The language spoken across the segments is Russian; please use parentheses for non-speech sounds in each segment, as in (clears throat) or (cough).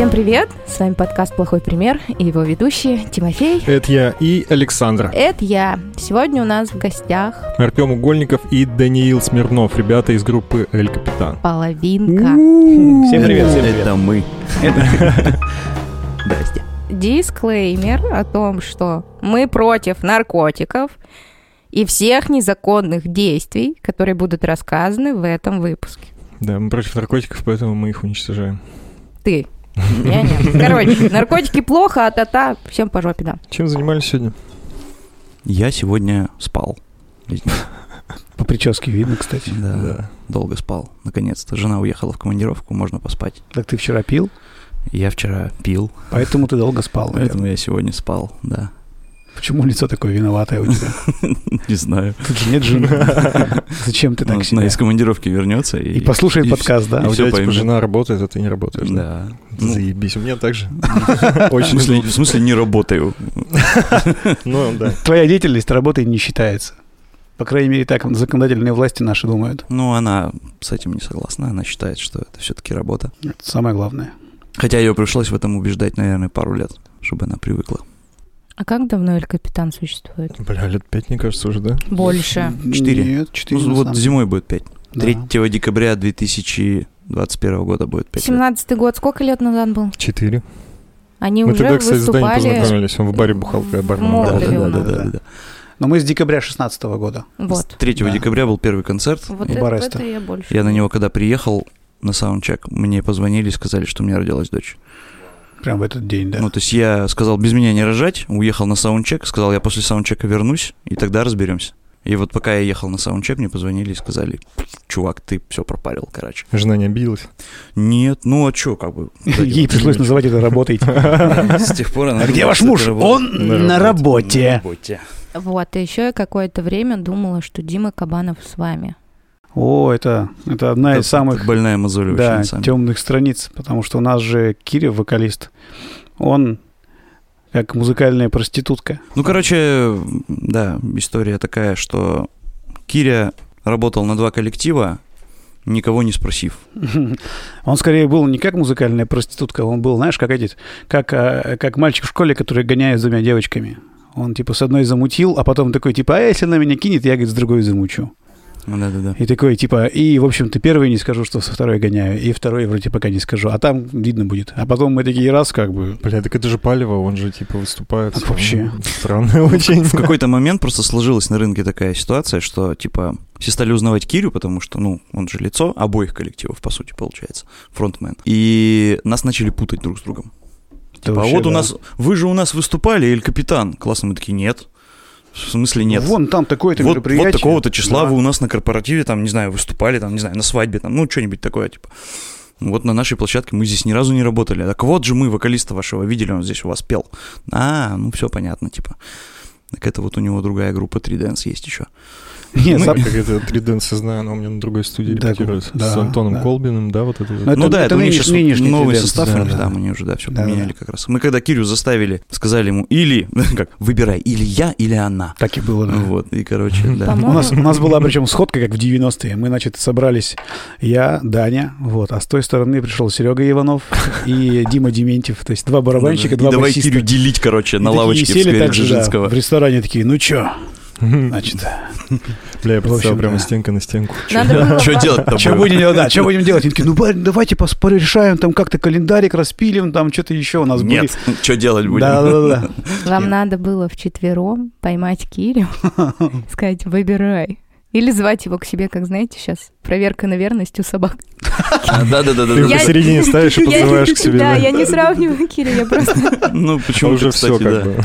Всем привет! С вами подкаст «Плохой пример» и его ведущие Тимофей. Это я и Александр. Это я. Сегодня у нас в гостях Артем Угольников и Даниил Смирнов, ребята из группы «Эль Капитан». половинка. Всем привет, всем привет. Это мы. (laughs) Здрасте. Дисклеймер о том, что мы против наркотиков и всех незаконных действий, которые будут рассказаны в этом выпуске. Да, мы против наркотиков, поэтому мы их уничтожаем. Ты. Я нет. Короче, наркотики плохо, а та-та, всем по жопе, да. Чем занимались сегодня? Я сегодня спал. По прическе видно, кстати. Да, Да. долго спал. Наконец-то. Жена уехала в командировку, можно поспать. Так ты вчера пил, Я вчера пил, поэтому ты долго спал. наверное. поэтому я сегодня спал, да. Почему лицо такое виноватое у тебя? (laughs) Не знаю. Тут же нет жены. (laughs) Зачем ты так Она себя? из командировки вернется и... И послушает подкаст, да? А у тебя, типа, жена работает, а ты не работаешь, да? Ну, Заебись, у меня так же. (laughs) в, Очень смысле, в смысле не работаю. Ну, да. Твоя деятельность работой не считается. По крайней мере, так законодательные власти наши думают. Ну, она с этим не согласна. Она считает, что это все-таки работа. Это самое главное. Хотя ее пришлось в этом убеждать, наверное, пару лет, чтобы она привыкла. А как давно Эль Капитан существует? Бля, лет пять, мне кажется, уже, да? Больше. Четыре. Нет, четыре. Ну, вот самом зимой будет 5. деле. 3 декабря 2021 года будет 5 лет. 17-й год сколько лет назад был? Четыре. Они Мы уже тогда, кстати, с Даней выступали. познакомились. Он в баре бухал, когда бар Да, да, да, да, да, да. Но мы с декабря 16 года. Вот. 3 Да. декабря был первый концерт. Вот это, Бареста. это я больше. Я на него когда приехал на саундчек, мне позвонили и сказали, что у меня родилась дочь. Прям в этот день, да. Ну, то есть я сказал, без меня не рожать, уехал на саундчек, сказал, я после саундчека вернусь, и тогда разберемся. И вот пока я ехал на саундчек, мне позвонили и сказали, чувак, ты все пропарил, короче. Жена не обиделась. Нет, ну а что, как бы. Ей пришлось называть это работой. (laughs) С тех пор она А где ваш муж? Он На на На работе. работе. Вот, и еще я какое-то время думала, что Дима Кабанов с вами. О, это, это одна Это из самых больная мозоль да, темных страниц, потому что у нас же Киря, вокалист, он как музыкальная проститутка. Ну, короче, да, история такая, что Киря работал на два коллектива, никого не спросив. (laughs) Он скорее был не как музыкальная проститутка, он был, знаешь, как эти, как, а, как мальчик в школе, который гоняет за двумя девочками. Он типа с одной замутил, а потом такой типа, а если она меня кинет, я, говорит, с другой замучу. Ну, Да-да-да. И такой типа, и, в общем-то, первый не скажу, что со второй гоняю, и второй вроде пока не скажу, а там видно будет. А потом мы такие раз как бы, Бля, так это же Палево, он же, типа, выступает. А вообще. Странно очень. В какой-то момент просто сложилась на рынке такая ситуация, что, типа, все стали узнавать Кирю, потому что, ну, он же лицо обоих коллективов, по сути, получается, фронтмен. И нас начали путать друг с другом. Типа, а вот у да. нас, вы же у нас выступали, Эль Капитан. Классно, мы такие, нет. В смысле нет? Вон там такое-то вот, мероприятие. вот такого-то числа Да. вы у нас на корпоративе, там, не знаю, выступали, там, не знаю, на свадьбе, там, ну, что-нибудь такое, типа. Вот на нашей площадке мы здесь ни разу не работали. Так вот же мы вокалиста вашего видели, он здесь у вас пел. А, ну все понятно, типа. Так это вот у него другая группа 3 Dance есть еще. Нет, Мы- сам- Как это 3 знаю, но у меня на другой студии Да, репетирует. да, С Антоном да. Колбиным, да, вот это вот. Ну, Это- ну да, это это, у них сейчас нынешний новый 3 Dance, состав, да, у них, да. да, они уже, да, все Да, поменяли да. как раз. Мы когда Кирю заставили, сказали ему, или, (laughs) как, выбирай, или я, или она. так и было, да. Вот, и, короче, да. У нас, у нас была (laughs) причем сходка, как в 90-е. Мы, значит, собрались я, Даня, вот, а с той стороны пришел Серега Иванов и Дима Дементьев. То есть два барабанщика, два давай басиста. Кирю делить, короче, на лавочке в сквере Дзержинского. в ресторане такие, ну чё, значит, Бля, я представил прямо стенка на стенку. Что делать-то что будем? будем делать, да, что будем делать? Такие, ну, давайте порешаем, там как-то календарик распилим, там что-то еще у нас были. Нет, что делать будем? Да, да, да. Вам надо было вчетвером поймать Кирю, (laughs) сказать «выбирай». Или звать его к себе, как знаете, сейчас проверка на верность у собак. Да-да-да. Ты Я- посередине ставишь и Я- подзываешь к себе. Да, я не сравниваю Кирю, я просто... Ну, А почему уже все как бы.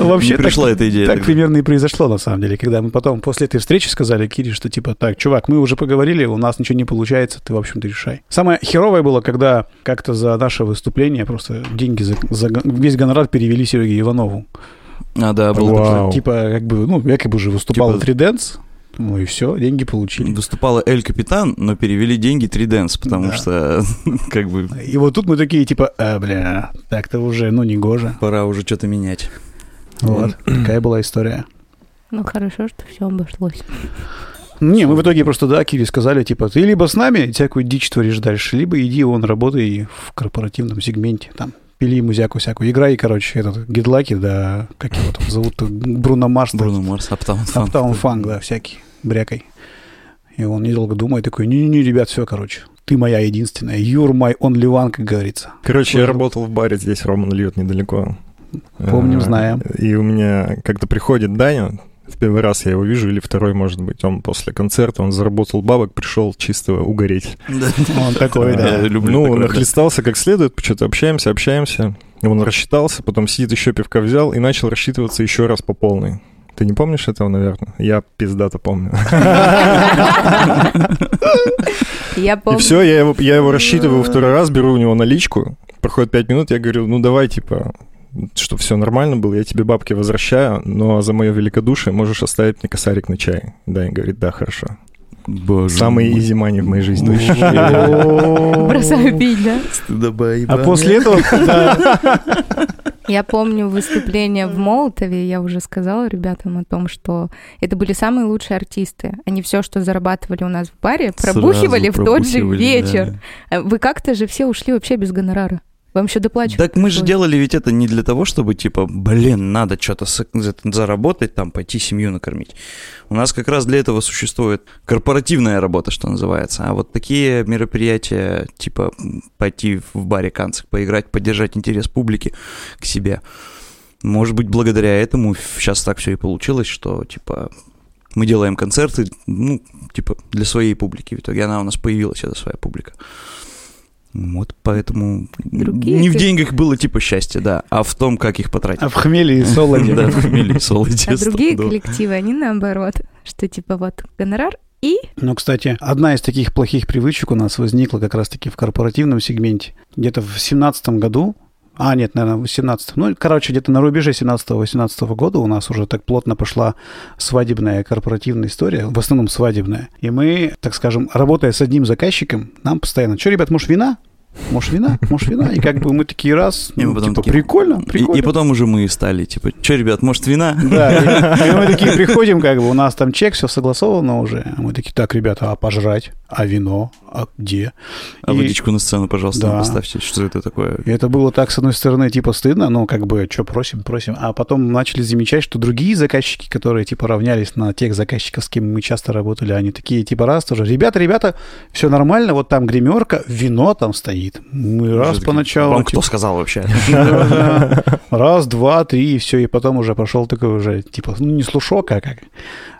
Вообще пришла так, эта идея Так примерно и произошло, на самом деле, когда мы потом после этой встречи сказали Кире, что типа, так, чувак, мы уже поговорили, у нас ничего не получается, ты, в общем-то, решай. Самое херовое было, когда как-то за наше выступление просто деньги за, весь гонорар перевели Сереге Иванову. А, да, был Вау. такой. Вау. Типа, как бы, ну, якобы уже выступал Типа- 3Dance, ну и все, деньги получили. Выступала Эль Капитан, но перевели деньги 3 Dance, потому Да. что, (laughs) как бы, И вот тут мы такие, типа, а, бля, так-то уже, ну, не гоже. пора уже что-то менять. Вот, такая была история. Ну, хорошо, что все обошлось. Не, мы в итоге просто, да, Кире сказали, типа, ты либо с нами всякую дичь творишь дальше, либо иди, он работай в корпоративном сегменте, там, пили музяку всякую. Играй, короче, этот, гидлаки, да, как его там зовут, Бруно Марс. Бруно Марс, Аптаун Фанк. Аптаун фанк, да, всякий, брякой. И он недолго думает, такой, не-не-не, ребят, все, короче, ты моя единственная, you're my only one, как говорится. Короче, я Тоже. работал в баре здесь, Роман льет недалеко. Помним, Э, знаем. И у меня как-то приходит Даня, в первый раз я его вижу, или второй, может быть, он после концерта, он заработал бабок, пришел чисто угореть. Он такой, да. Я ну, нахлестался как следует, что-то общаемся, общаемся. Он рассчитался, потом сидит еще пивка взял и начал рассчитываться еще раз по полной. Ты не помнишь этого, наверное? Я пиздато помню. Я И помню. все, я его, я его рассчитываю второй раз, беру у него наличку, проходит пять минут, я говорю, ну давай, типа, что все нормально было, я тебе бабки возвращаю, но за мое великодушие можешь оставить мне косарик на чай. Да, и говорит, да, хорошо. Боже Самый мой. изи мани в моей жизни. (laughs) Бросаю пить, да? Стыдоба А после этого, Я помню выступление в Молотове, я уже сказала ребятам о том, что это были самые лучшие артисты. Они все, что зарабатывали у нас в баре, пробухивали в тот же вечер. Вы как-то же все ушли вообще без гонорара. Вам еще доплачивать. Так мы же делали ведь это не для того, чтобы, типа, блин, надо что-то заработать, там, пойти семью накормить. У нас как раз для этого существует корпоративная работа, что называется. А вот такие мероприятия, типа, пойти в баре канцик, поиграть, поддержать интерес публики к себе. Может быть, благодаря этому сейчас так все и получилось, что, типа, мы делаем концерты, ну, типа, для своей публики. В итоге она у нас появилась, эта своя публика. Вот поэтому Другие не в деньгах было типа счастье, да, а в том, как их потратить. а в хмеле и солоде. (laughs) Да, в хмеле и солоде, А другие коллективы, они наоборот, что типа вот гонорар и Ну, кстати, одна из таких плохих привычек у нас возникла как раз-таки в корпоративном сегменте. Где-то в семнадцатом году, а, нет, наверное, в 18 Ну, короче, где-то на рубеже 17-18 года у нас уже так плотно пошла свадебная корпоративная история, в основном свадебная. И мы, так скажем, работая с одним заказчиком, нам постоянно, что, ребят, может, вина? Может, вина? Может, вина? И как бы мы такие раз, И ну, потом типа, такие- прикольно, И, прикольно. и потом уже мы стали, типа, что, ребят, может, вина? Да, и, и мы такие (laughs) приходим, как бы у нас там чек, все согласовано уже. А мы такие, так, ребята, а пожрать? А вино? А где? А И- водичку на сцену, пожалуйста, Да. поставьте. Что это такое? И это было так, с одной стороны, типа стыдно, ну, как бы, что просим, просим. А потом начали замечать, что другие заказчики, которые, типа, равнялись на тех заказчиков, с кем мы часто работали, они такие, типа, раз тоже, ребята, ребята, все нормально, вот там гримерка, вино там стоит. Мы раз поначалу... Вам типа, кто сказал вообще? (laughs) Раз, два, три, и все, и потом уже пошел такой уже, типа, ну, не слушок, а как...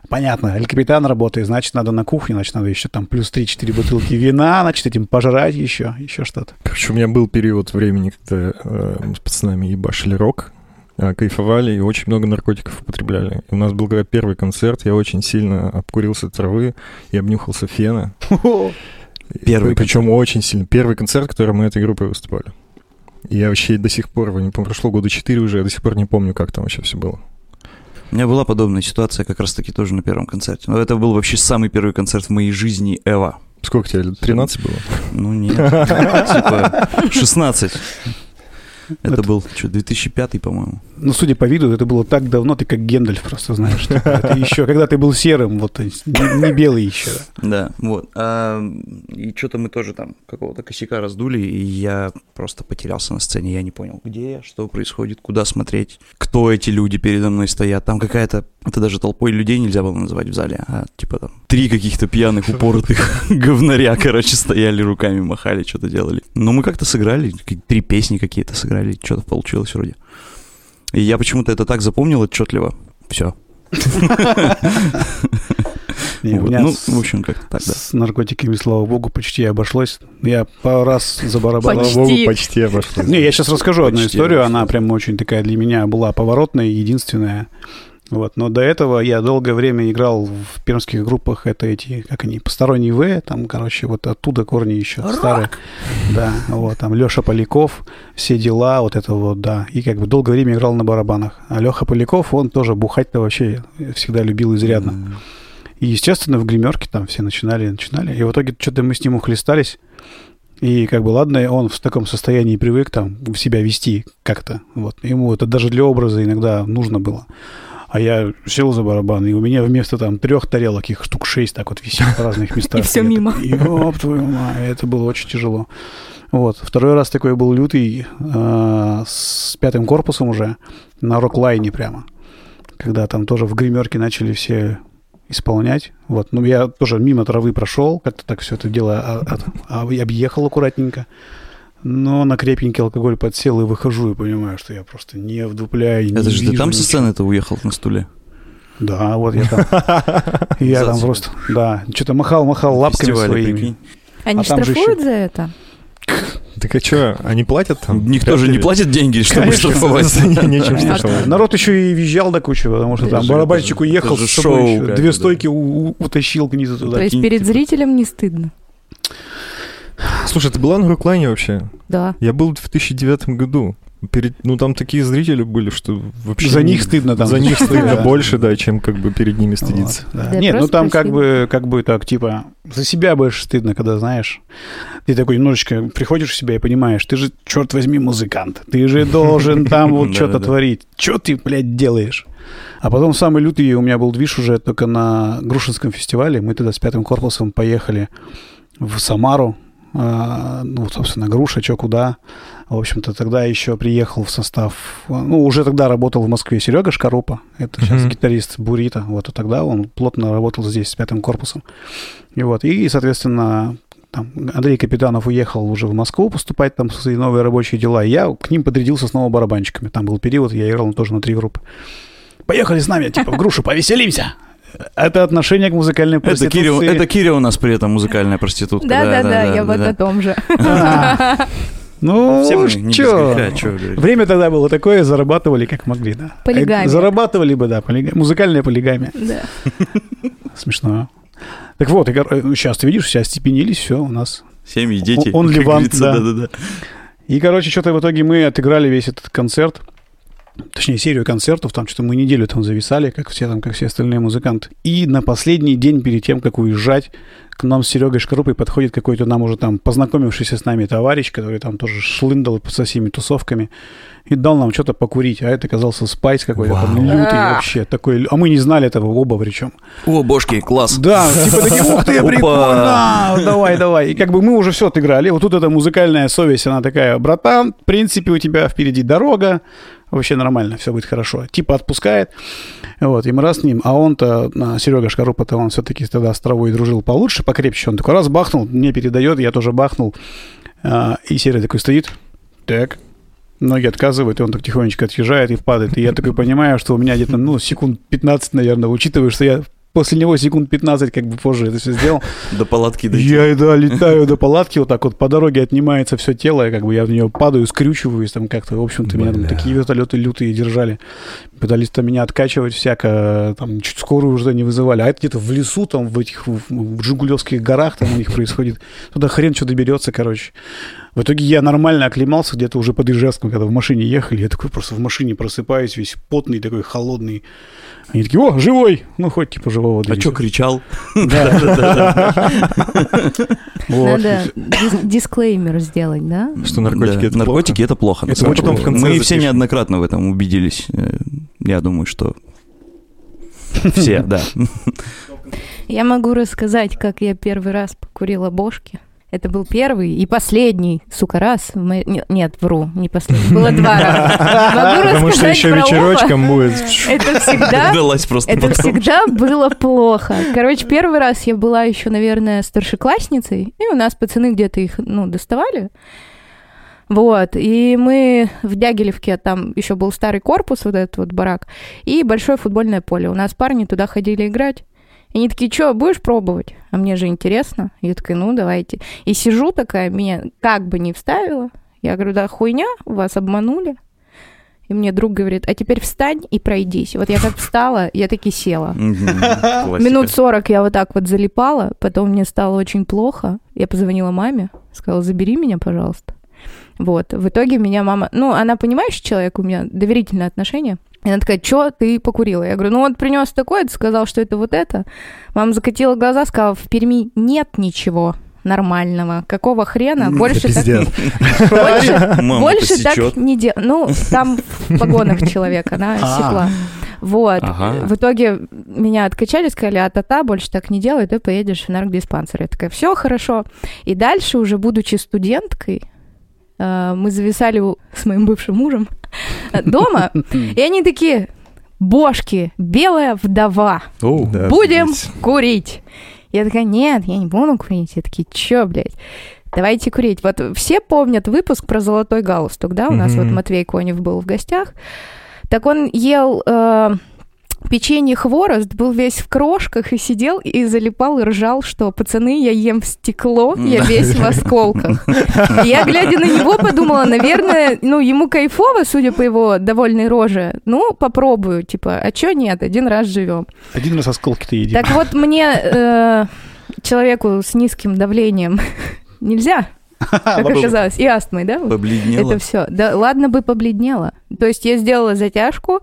Понятно, Эль Капитан работает, значит, надо на кухне, значит, надо еще там плюс 3-4 бутылки вина, значит, этим пожрать еще, еще что-то. Короче, у меня был период времени, когда э, с пацанами ебашили рок, э, кайфовали и очень много наркотиков употребляли. У нас был когда первый концерт, я очень сильно обкурился травы и обнюхался фена. Первый Причем очень сильно. Первый концерт, который мы этой группой выступали. Я вообще до сих пор, не помню, прошло года четыре уже, я до сих пор не помню, как там вообще все было. У меня была подобная ситуация как раз-таки тоже на первом концерте. Но это был вообще самый первый концерт в моей жизни Эва. Сколько тебе лет? 13 было? Ну нет, (laughs) типа 16. Это Это- был, что, 2005, по-моему. Ну, судя по виду, это было так давно, ты как Гендальф просто знаешь. типа, Это (laughs) еще, когда ты был серым, вот, не, белый еще. Да, вот. А, и что-то мы тоже там какого-то косяка раздули, и я просто потерялся на сцене. Я не понял, где я, что происходит, куда смотреть, кто эти люди передо мной стоят. Там какая-то... Это даже толпой людей нельзя было называть в зале, а типа там три каких-то пьяных, упоротых (laughs) говнаря, короче, стояли руками, махали, что-то делали. Но мы как-то сыграли, три песни какие-то сыграли, что-то получилось вроде. И я почему-то это так запомнил отчетливо. Все. Не, Ну, с, в общем, как-то так, да. с наркотиками, слава богу, почти обошлось. Я пару раз забарабанил. Почти. Слава богу, почти обошлось. Не, я сейчас расскажу одну историю. обошлось. Она прям очень такая для меня была поворотная и единственная. Вот. Но до этого я долгое время играл в пермских группах. Это эти, как они, посторонний В. Там, короче, вот оттуда корни еще старые. Да, вот, там Леша Поляков, все дела, вот это вот, да. И как бы долгое время играл на барабанах. А Леха Поляков, он тоже бухать-то вообще всегда любил изрядно. М. И, естественно, в гримерке там все начинали, начинали. И в итоге что-то мы с ним ухлестались. И как бы, ладно, он в таком состоянии привык там себя вести как-то. Вот. Ему это даже для образа иногда нужно было. А я сел за барабан, и у меня вместо там трех тарелок их штук шесть так вот висит в разных (laughs) местах. И всё я мимо. Ёб твою мать, это было очень тяжело. Вот. Второй раз такой был лютый э, с пятым корпусом уже, на рок-лайне прямо. Когда там тоже в гримерке начали все исполнять. Вот. Ну, я тоже мимо травы прошел, как-то так все это дело а- а- а- объехал аккуратненько. Но на крепенький алкоголь подсел и выхожу и понимаю, что я просто не вдупляю, не Это же ты там со ничего. сцены-то уехал на стуле? Да, вот я там. (laughs) Я там просто, да, что-то махал-махал лапками своими. Они А штрафуют за это? Так а что, они платят там? Никто же не платит деньги, чтобы штрафовать. Не- Нечем штрафовать. Народ еще и визжал до кучи, потому что там барабанщик уехал две стойки утащил к низу туда. То есть перед типа. зрителем не стыдно? Слушай, ты была на Руклайне вообще? Да. Я был в 2009 году. Перед, ну, там такие зрители были, что вообще... За них стыдно там. За них (laughs) стыдно больше, да, чем как бы перед ними стыдиться. Вот, да. Да, Нет, ну там как бы, как бы так, типа, за себя больше стыдно, когда знаешь. Ты такой немножечко приходишь в себя и понимаешь, ты же, черт возьми, музыкант. Ты же должен (laughs) там вот что-то творить. Что ты, блядь, делаешь? А потом самый лютый у меня был движ уже только на Грушинском фестивале. Мы тогда с пятым корпусом поехали в Самару. А, ну, собственно, Груша, что куда. В общем-то, тогда еще приехал в состав... Ну, уже тогда работал в Москве Серега Шкарупа. Это сейчас Мгм. гитарист Бурита. Вот, а тогда он плотно работал здесь с пятым корпусом. И вот, и, соответственно, там Андрей Капитанов уехал уже в Москву поступать там в свои новые рабочие дела. И я к ним подрядился снова барабанщиками. Там был период, я играл тоже на три группы. Поехали с нами, типа, в грушу, повеселимся. Это отношение к музыкальной Это проституции. Кирилл, это Кирилл у нас при этом музыкальная проститутка. Да-да-да, я вот о том же. Ну, греха, говорите. Время тогда было такое, зарабатывали как могли, да. Полигамия. Э, Зарабатывали бы, да, полига- музыкальная полигамия. Да. Смешно. Так вот, сейчас ты видишь, все остепенились, все у нас. Семьи, дети. Он как Ливан, говорится, да. Да-да-да. И, короче, что-то в итоге мы отыграли весь этот концерт. Точнее, серию концертов, там что-то мы неделю там зависали, как все там, как все остальные музыканты. И на последний день перед тем, как уезжать, к нам с Серегой Шкарупой подходит какой-то нам уже там познакомившийся с нами товарищ, который там тоже шлындал со всеми тусовками, и дал нам что-то покурить. А это оказался спайс какой-то там лютый А. вообще. Такой, а мы не знали этого оба причем. О, бошки, класс. Да, типа такие, ух ты, прикольно, давай, давай. И как бы мы уже все отыграли. Вот тут эта музыкальная совесть, она такая, братан, в принципе, у тебя впереди дорога, вообще нормально, все будет хорошо. Типа отпускает. Вот, и мы раз с ним, а он-то, а, Серега Шкарупа-то, он все-таки тогда с травой дружил получше, покрепче. Он такой раз бахнул, мне передает, я тоже бахнул. А, и Серега такой стоит, так, ноги отказывают, и он так тихонечко отъезжает и падает. И я такой понимаю, что у меня где-то, ну, секунд 15, наверное, учитывая, что я после него секунд 15 как бы позже это все сделал. До палатки дойти. Я, да, летаю до палатки, вот так вот по дороге отнимается все тело, и как бы я в нее падаю, скрючиваюсь там как-то. В общем-то, меня там такие вертолеты лютые держали. Пытались там меня откачивать всяко, там чуть скорую уже не вызывали. А это где-то в лесу, там в этих в, в Жигулевских горах там у них происходит. Туда хрен что доберется, короче. В итоге я нормально оклемался где-то уже под Ижевском, когда в машине ехали. Я такой просто в машине просыпаюсь, весь потный, такой холодный. Они такие, о, живой! Ну, хоть типа живого А что кричал? (laughs) Надо дис- дисклеймер сделать, да? Что наркотики это наркотики это плохо. на Это плохо. Мы все неоднократно в этом убедились. Я думаю, что все, (laughs) да. Я могу рассказать, как я первый раз покурила бошки. Это был первый и последний, сука, раз. не- Нет, вру, не последний. Было два раза. Могу Потому что еще оба. вечерочком будет. Это всегда (laughs) Это всегда было плохо. Короче, первый раз я была еще, наверное, старшеклассницей, и у нас пацаны где-то их, ну, доставали. Вот, и мы в Дягилевке, там еще был старый корпус, вот этот вот барак, и большое футбольное поле. У нас парни туда ходили играть. И они такие, что, будешь пробовать? А мне же интересно. Я такая, ну, давайте. И сижу такая, меня как бы не вставила. Я говорю, да хуйня, вас обманули. И мне друг говорит, а теперь встань и пройдись. Вот я как встала, я таки села. (laughs) Минут 40 я вот так вот залипала, потом мне стало очень плохо. Я позвонила маме, сказала, забери меня, пожалуйста. Вот, в итоге меня мама, ну, она понимающий человек, у меня доверительное отношение. И она такая, что ты покурила? Я говорю, ну вот принес такое, ты сказал, что это вот это. Мама закатила глаза, сказала, в Перми нет ничего нормального. Какого хрена? Больше так, (laughs) больше, больше так не делай. Ну, там в погонах человек, она А. секла. Вот. Ага. В итоге меня откачали, сказали, а та больше так не делай, ты поедешь в наркодиспансер. Я такая, все хорошо. И дальше, уже будучи студенткой, мы зависали с моим бывшим мужем (laughs) дома, и они такие, бошки, белая вдова, будем курить. Я такая, нет, я не буду курить. Я такие, чё, блядь? Давайте курить. Вот все помнят выпуск про золотой галстук, да? У нас вот Матвей Конев был в гостях. Так он ел э, печенье хворост, был весь в крошках и сидел и залипал и ржал, что пацаны, я ем стекло, я весь в осколках. И Я, глядя на него, подумала, наверное, ну, ему кайфово, судя по его довольной роже. Ну, попробую, типа, а чё нет, один раз живем. Один раз осколки-то едим. Так вот, мне, э, человеку с низким давлением, (laughs) нельзя, как оказалось, и астмой, да? Побледнело. Это все. Да ладно бы побледнела. То есть я сделала затяжку,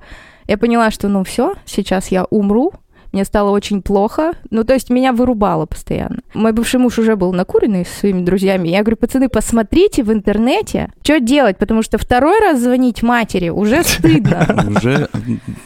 я поняла, что ну все, сейчас я умру, мне стало очень плохо. Ну, то есть меня вырубало постоянно. Мой бывший муж уже был накуренный со своими друзьями. Я говорю, пацаны, посмотрите в интернете, что делать, потому что второй раз звонить матери уже стыдно. (laughs) Уже,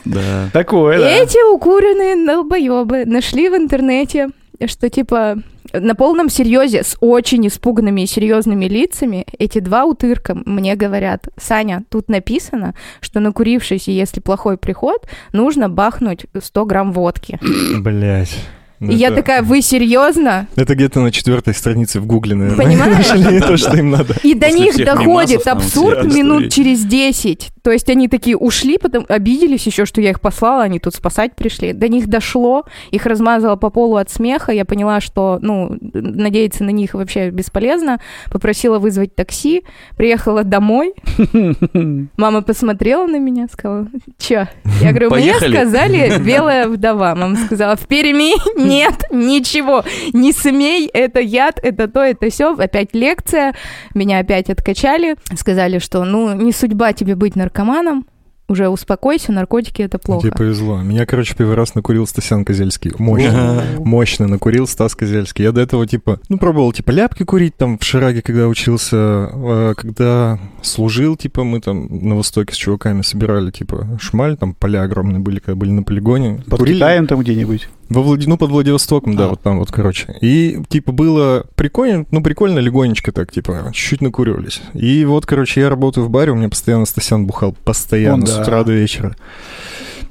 да. Такое, да. Эти укуренные долбоебы нашли в интернете, что типа на полном серьезе с очень испуганными и серьезными лицами эти два утырка мне говорят, Саня, тут написано, что накурившись, если плохой приход, нужно бахнуть 100 грамм водки. Блять. Ну и я такая, вы серьезно? Это где-то на четвертой странице в Гугле, наверное. Понимаешь? То, что им надо. И до них доходит абсурд минут через 10. То есть они такие ушли, потом обиделись еще, что я их послала, они тут спасать пришли. До них дошло, их размазало по полу от смеха. Я поняла, что, ну, надеяться на них вообще бесполезно. Попросила вызвать такси, приехала домой. (laughs) Мама посмотрела на меня, сказала, чё? Я говорю, мне сказали (laughs) белая вдова. Мама сказала, в Перми нет ничего. Не смей, это яд, это то, это все. Опять лекция. Меня опять откачали. Сказали, что ну не судьба тебе быть наркоманом. Уже успокойся, наркотики это плохо. Тебе повезло. Меня, короче, первый раз накурил Стасян Козельский. Мощно. Мощно накурил Стас Козельский. Я до этого, типа, ну, пробовал, типа, ляпки курить там в Шираге, когда учился, э, когда служил, типа, мы там на Востоке с чуваками собирали, типа, шмаль, там поля огромные были, когда были на полигоне. Под Курили Китаем там где-нибудь. Во Влади... Ну, под Владивостоком, да, А. вот там вот, короче. И, типа, было прикольно, ну, прикольно легонечко так, типа, чуть-чуть накуривались. И вот, короче, я работаю в баре, у меня постоянно Стасян бухал, постоянно, Он, с да. утра до вечера.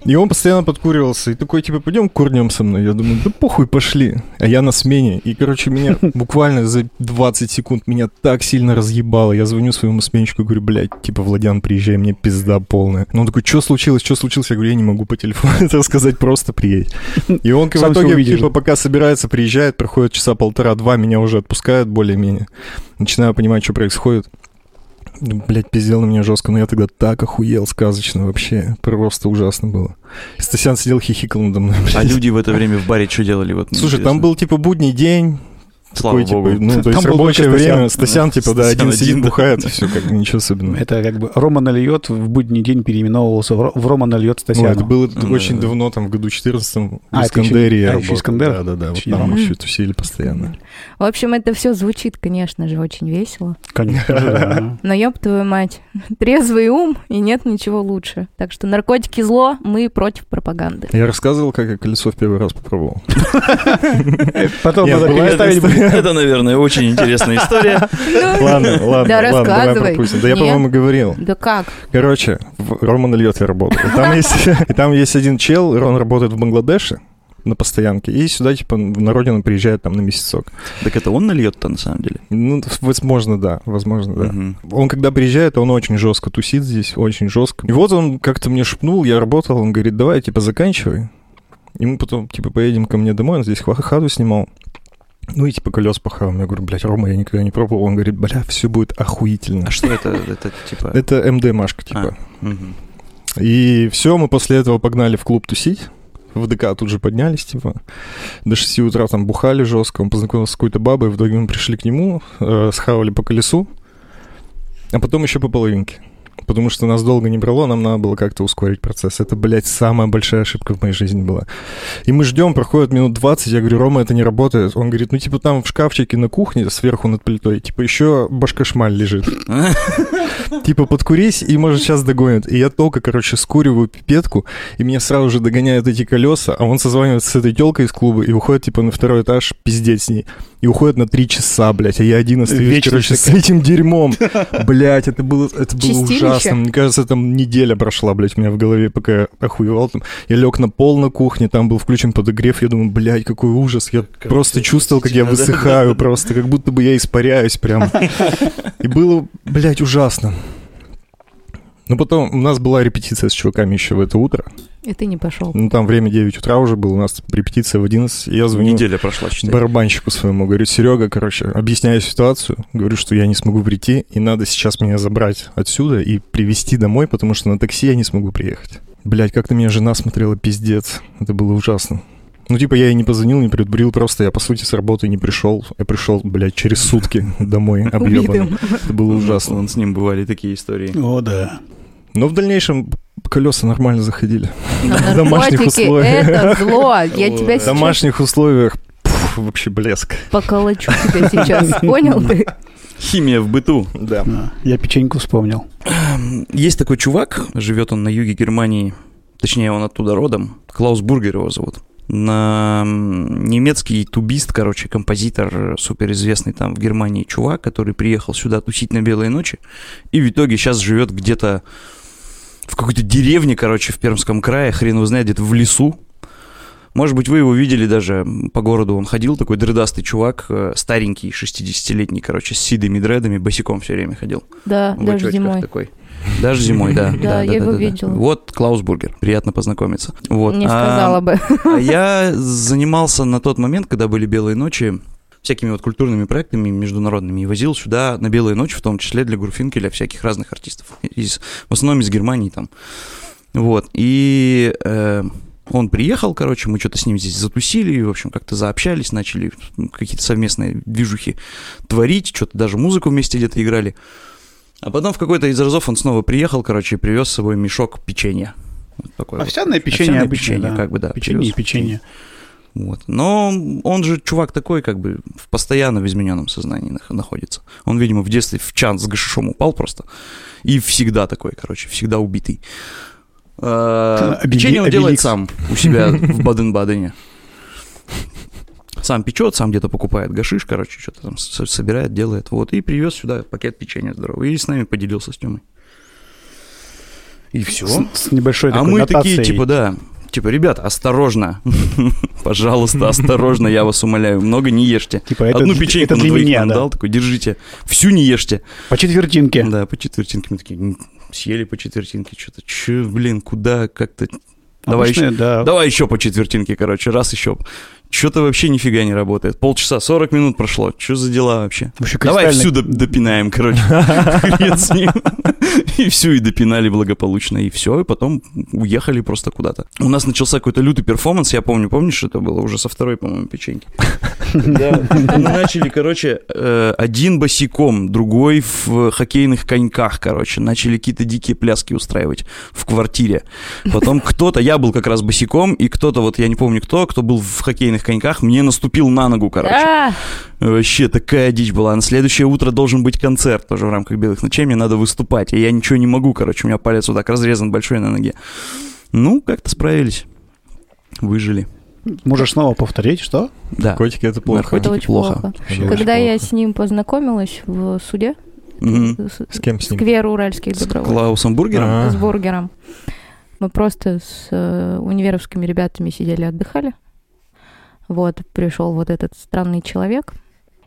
И он постоянно подкуривался. И такой, типа, пойдем курнем со мной. Я думаю, да похуй, пошли. А я на смене. И, короче, меня (laughs) буквально за 20 секунд меня так сильно разъебало. Я звоню своему сменщику и говорю, блядь, типа, Владян, приезжай, мне пизда полная. Но он такой, что случилось, что случилось? Я говорю, я не могу по телефону (laughs) это рассказать, просто приедь. И он, Сам в итоге, увидишь. типа, пока собирается, приезжает, проходит часа полтора-два, меня уже отпускают более-менее. Начинаю понимать, что происходит. Блять, пиздел на меня жестко, но я тогда так охуел сказочно вообще. Просто ужасно было. Стасян сидел, хихикал надо мной, (laughs) блядь. А люди в это время в баре что делали? Вот, Слушай, там интересно. был типа будний день, Слава такой, богу. типа, ну, то Там есть рабочее Стасян. время. Стасян, типа, да, один сидит, да. бухает, и все, как бы ничего особенного. Это как бы Рома нальет в будний день переименовывался в, Ро- в Рома нальет Ну, Стасяну. это было Да. очень давно, там, в году 14 А, в это еще- Искандере я а, еще работал. Искандер? Да, да, да. Вот там еще тусили постоянно. В общем, это все звучит, конечно же, очень весело. Конечно же, да. (laughs) Но ёб твою мать, (laughs) трезвый ум, и нет ничего лучше. Так что наркотики зло, мы против пропаганды. Я рассказывал, как я колесо в первый раз попробовал. Потом надо переставить... (laughs) Это, наверное, очень интересная история. Ладно, ладно, Да ладно, давай пропустим. Да я, по-моему, говорил. Да как? Короче, Рома нальет я работал. И там есть, (laughs) и там есть один чел, он работает в Бангладеше на постоянке, и сюда, типа, на родину приезжает там на месяцок. Так это он нальет-то на самом деле? Ну, возможно, да, возможно, да. Мгм. Он когда приезжает, он очень жестко тусит здесь, очень жестко. И вот он как-то мне шепнул, я работал, он говорит, давай, типа, заканчивай. И мы потом, типа, поедем ко мне домой, он здесь хату снимал. Ну и типа колес похаваем. Я говорю, блядь, Рома, я никогда не пробовал. Он говорит, бля, все будет охуительно. А что это? Это типа... (laughs) Это МД-машка, типа. Мгм. И все, мы после этого погнали в клуб тусить. В ДК тут же поднялись, типа. До 6 утра там бухали жестко. Он познакомился с какой-то бабой. В итоге мы пришли к нему, э, схавали по колесу. А потом еще по половинке. Потому что нас долго не брало, нам надо было как-то ускорить процесс. Это, блядь, самая большая ошибка в моей жизни была. И мы ждем, проходит минут 20, я говорю, Рома, это не работает. Он говорит, ну, типа, там в шкафчике на кухне сверху над плитой, типа, еще башкашмаль лежит. (laughs) Типа, подкурись, и, может, сейчас догонят. И я только, короче, скуриваю пипетку, и меня сразу же догоняют эти колеса, а он созванивается с этой телкой из клуба и уходит, типа, на второй этаж пиздеть с ней. И уходит на три часа, блядь, а я один остаюсь, короче, с этим дерьмом. (laughs) Блядь, это было, это было ужасно. Мне кажется, там неделя прошла, блядь, у меня в голове, пока я охуевал там. Я лег на пол на кухне, там был включен подогрев, я думаю, блядь, какой ужас. Я просто чувствовал, как я высыхаю (laughs) просто, как будто бы я испаряюсь прям. (laughs) И было, блядь, ужасно. Ну, потом у нас была репетиция с чуваками еще в это утро. И ты не пошел. Ну, там время 9 утра уже было, у нас репетиция в 11. и Я звоню Неделя прошла, считай. барабанщику своему, говорю, Серега, короче, объясняю ситуацию, говорю, что я не смогу прийти, и надо сейчас меня забрать отсюда и привезти домой, потому что на такси я не смогу приехать. Блять, как на меня жена смотрела, пиздец. Это было ужасно. Ну, типа, я ей не позвонил, не предупредил, просто я, по сути, с работы не пришел. Я пришел, блядь, через сутки домой (laughs) объебанный. Это было ужасно. Вон с ним бывали такие истории. О, да. Но в дальнейшем колеса нормально заходили. В домашних условиях. это зло. Я тебя В домашних условиях вообще блеск. поколочу тебя сейчас. (laughs) Понял ты? Химия в быту. Да. Я печеньку вспомнил. Есть такой чувак, живет он на юге Германии, точнее, он оттуда родом. Клаус Бургер его зовут. На немецкий тубист, короче, композитор, суперизвестный там в Германии чувак, который приехал сюда тусить на белые ночи, и в итоге сейчас живет где-то в какой-то деревне, короче, в Пермском крае, хрен его знает, где-то в лесу. Может быть, вы его видели даже по городу. Он ходил, такой дредастый чувак, э, старенький, 60-летний, короче, с седыми дредами, босиком все время ходил. Да, В даже зимой. такой. Даже зимой, да. (laughs) Да, я его видела. Вот Клаус Бургер. Приятно познакомиться. Вот. Не А, сказала бы. а я (laughs) занимался на тот момент, когда были белые ночи, всякими вот культурными проектами международными и возил сюда на белые ночи, в том числе для Гурфинкеля, всяких разных артистов. Из, в основном из Германии там. Вот. И э, он приехал, короче, мы что-то с ним здесь затусили, и, в общем, как-то заобщались, начали какие-то совместные движухи творить, что-то даже музыку вместе где-то играли. А потом в какой-то из разов он снова приехал, короче, и привез с собой мешок печенья. Вот такой вот. Овсяное печенье Овсяное обычное, печенье, да. как бы, да, Печенье и печенье. Вот. Но он же чувак такой, как бы, в постоянно в измененном сознании нах- находится. Он, видимо, в детстве в чан с гашишом упал просто. И всегда такой, короче, всегда убитый. А, Печенье он делает сам у себя в Баден-Бадене. Сам печет, сам где-то покупает гашиш, короче, что-то там собирает, делает. Вот, и привез сюда пакет печенья здоровый. И с нами поделился с Тёмой. И все. С, с небольшой А такой мы нотацией. такие, типа, да. Типа, ребята, осторожно. (laughs) Пожалуйста, осторожно, я вас умоляю. Много не ешьте. Типа, это Одну печеньку это на двоих меня, нам да. дал, такой, держите. Всю не ешьте. По четвертинке. Да, по четвертинке. Мы такие, «М, съели по четвертинке что-то. Че, блин, куда, как-то... Давай Обычно, еще, да. давай еще по четвертинке, короче, раз еще. Что-то вообще нифига не работает. Полчаса, 40 минут прошло. Что за дела вообще? Вообще Давай всю доп- допинаем, короче. (laughs) Хрен с ним. И всю и допинали благополучно. И все, и потом уехали просто куда-то. У нас начался какой-то лютый перформанс, я помню, помнишь, это было уже со второй, по-моему, печеньки. Мы начали, короче, э, один босиком, другой в хоккейных коньках, короче. Начали какие-то дикие пляски устраивать в квартире. Потом кто-то, я был как раз босиком, и кто-то, вот я не помню кто, кто был в хоккейных коньках, мне наступил на ногу, короче. А, Вообще такая дичь была. На следующее утро должен быть концерт тоже в рамках «Белых ночей». Мне надо выступать. И я ничего не могу, короче. У меня палец вот так разрезан большой на ноге. Ну, как-то справились. Выжили. Можешь снова повторить, что? Да. Котики это плохо. Наркотики это очень плохо. плохо. Очень Когда я плохо. с ним познакомилась в суде, Мгм. с- С кем с ним? сквер уральских С добровольцев. Клаусом Бургером? А. с бургером. Мы просто с э, универовскими ребятами сидели, отдыхали. Вот, пришел вот этот странный человек.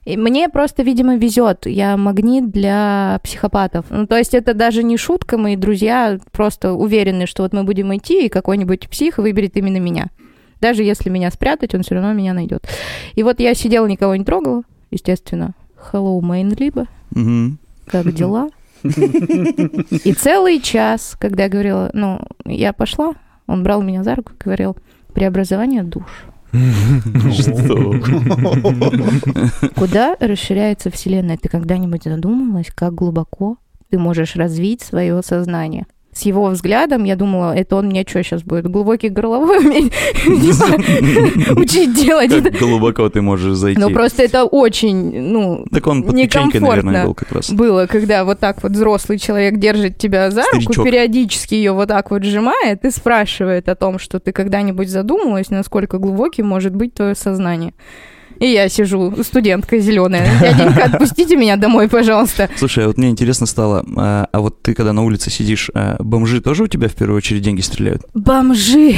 И мне просто, видимо, везет. Я магнит для психопатов. Ну, то есть это даже не шутка, мои друзья просто уверены, что вот мы будем идти, и какой-нибудь псих выберет именно меня. Даже если меня спрятать, он все равно меня найдет. И вот я сидела, никого не трогала, естественно. Hello, Main либо. Мгм. Как дела? (laughs) И целый час, когда я говорила, ну, я пошла, он брал меня за руку и говорил, преобразование душ. Куда расширяется Вселенная? Ты когда-нибудь задумалась, как глубоко ты можешь развить свое сознание. С его взглядом я думала, это он мне что сейчас будет, глубокий горловой уметь (laughs) учить делать. Как глубоко ты можешь зайти. Ну, просто это очень, ну, Так он под печенькой, наверное, был как раз. было, когда вот так вот взрослый человек держит тебя за руку, периодически ее вот так вот сжимает и спрашивает о том, что ты когда-нибудь задумалась, насколько глубоким может быть твое сознание. И я сижу, студентка зеленая. Дяденька, отпустите меня домой, пожалуйста. Слушай, а вот мне интересно стало, а, а вот ты когда на улице сидишь, а, бомжи тоже у тебя в первую очередь деньги стреляют? Бомжи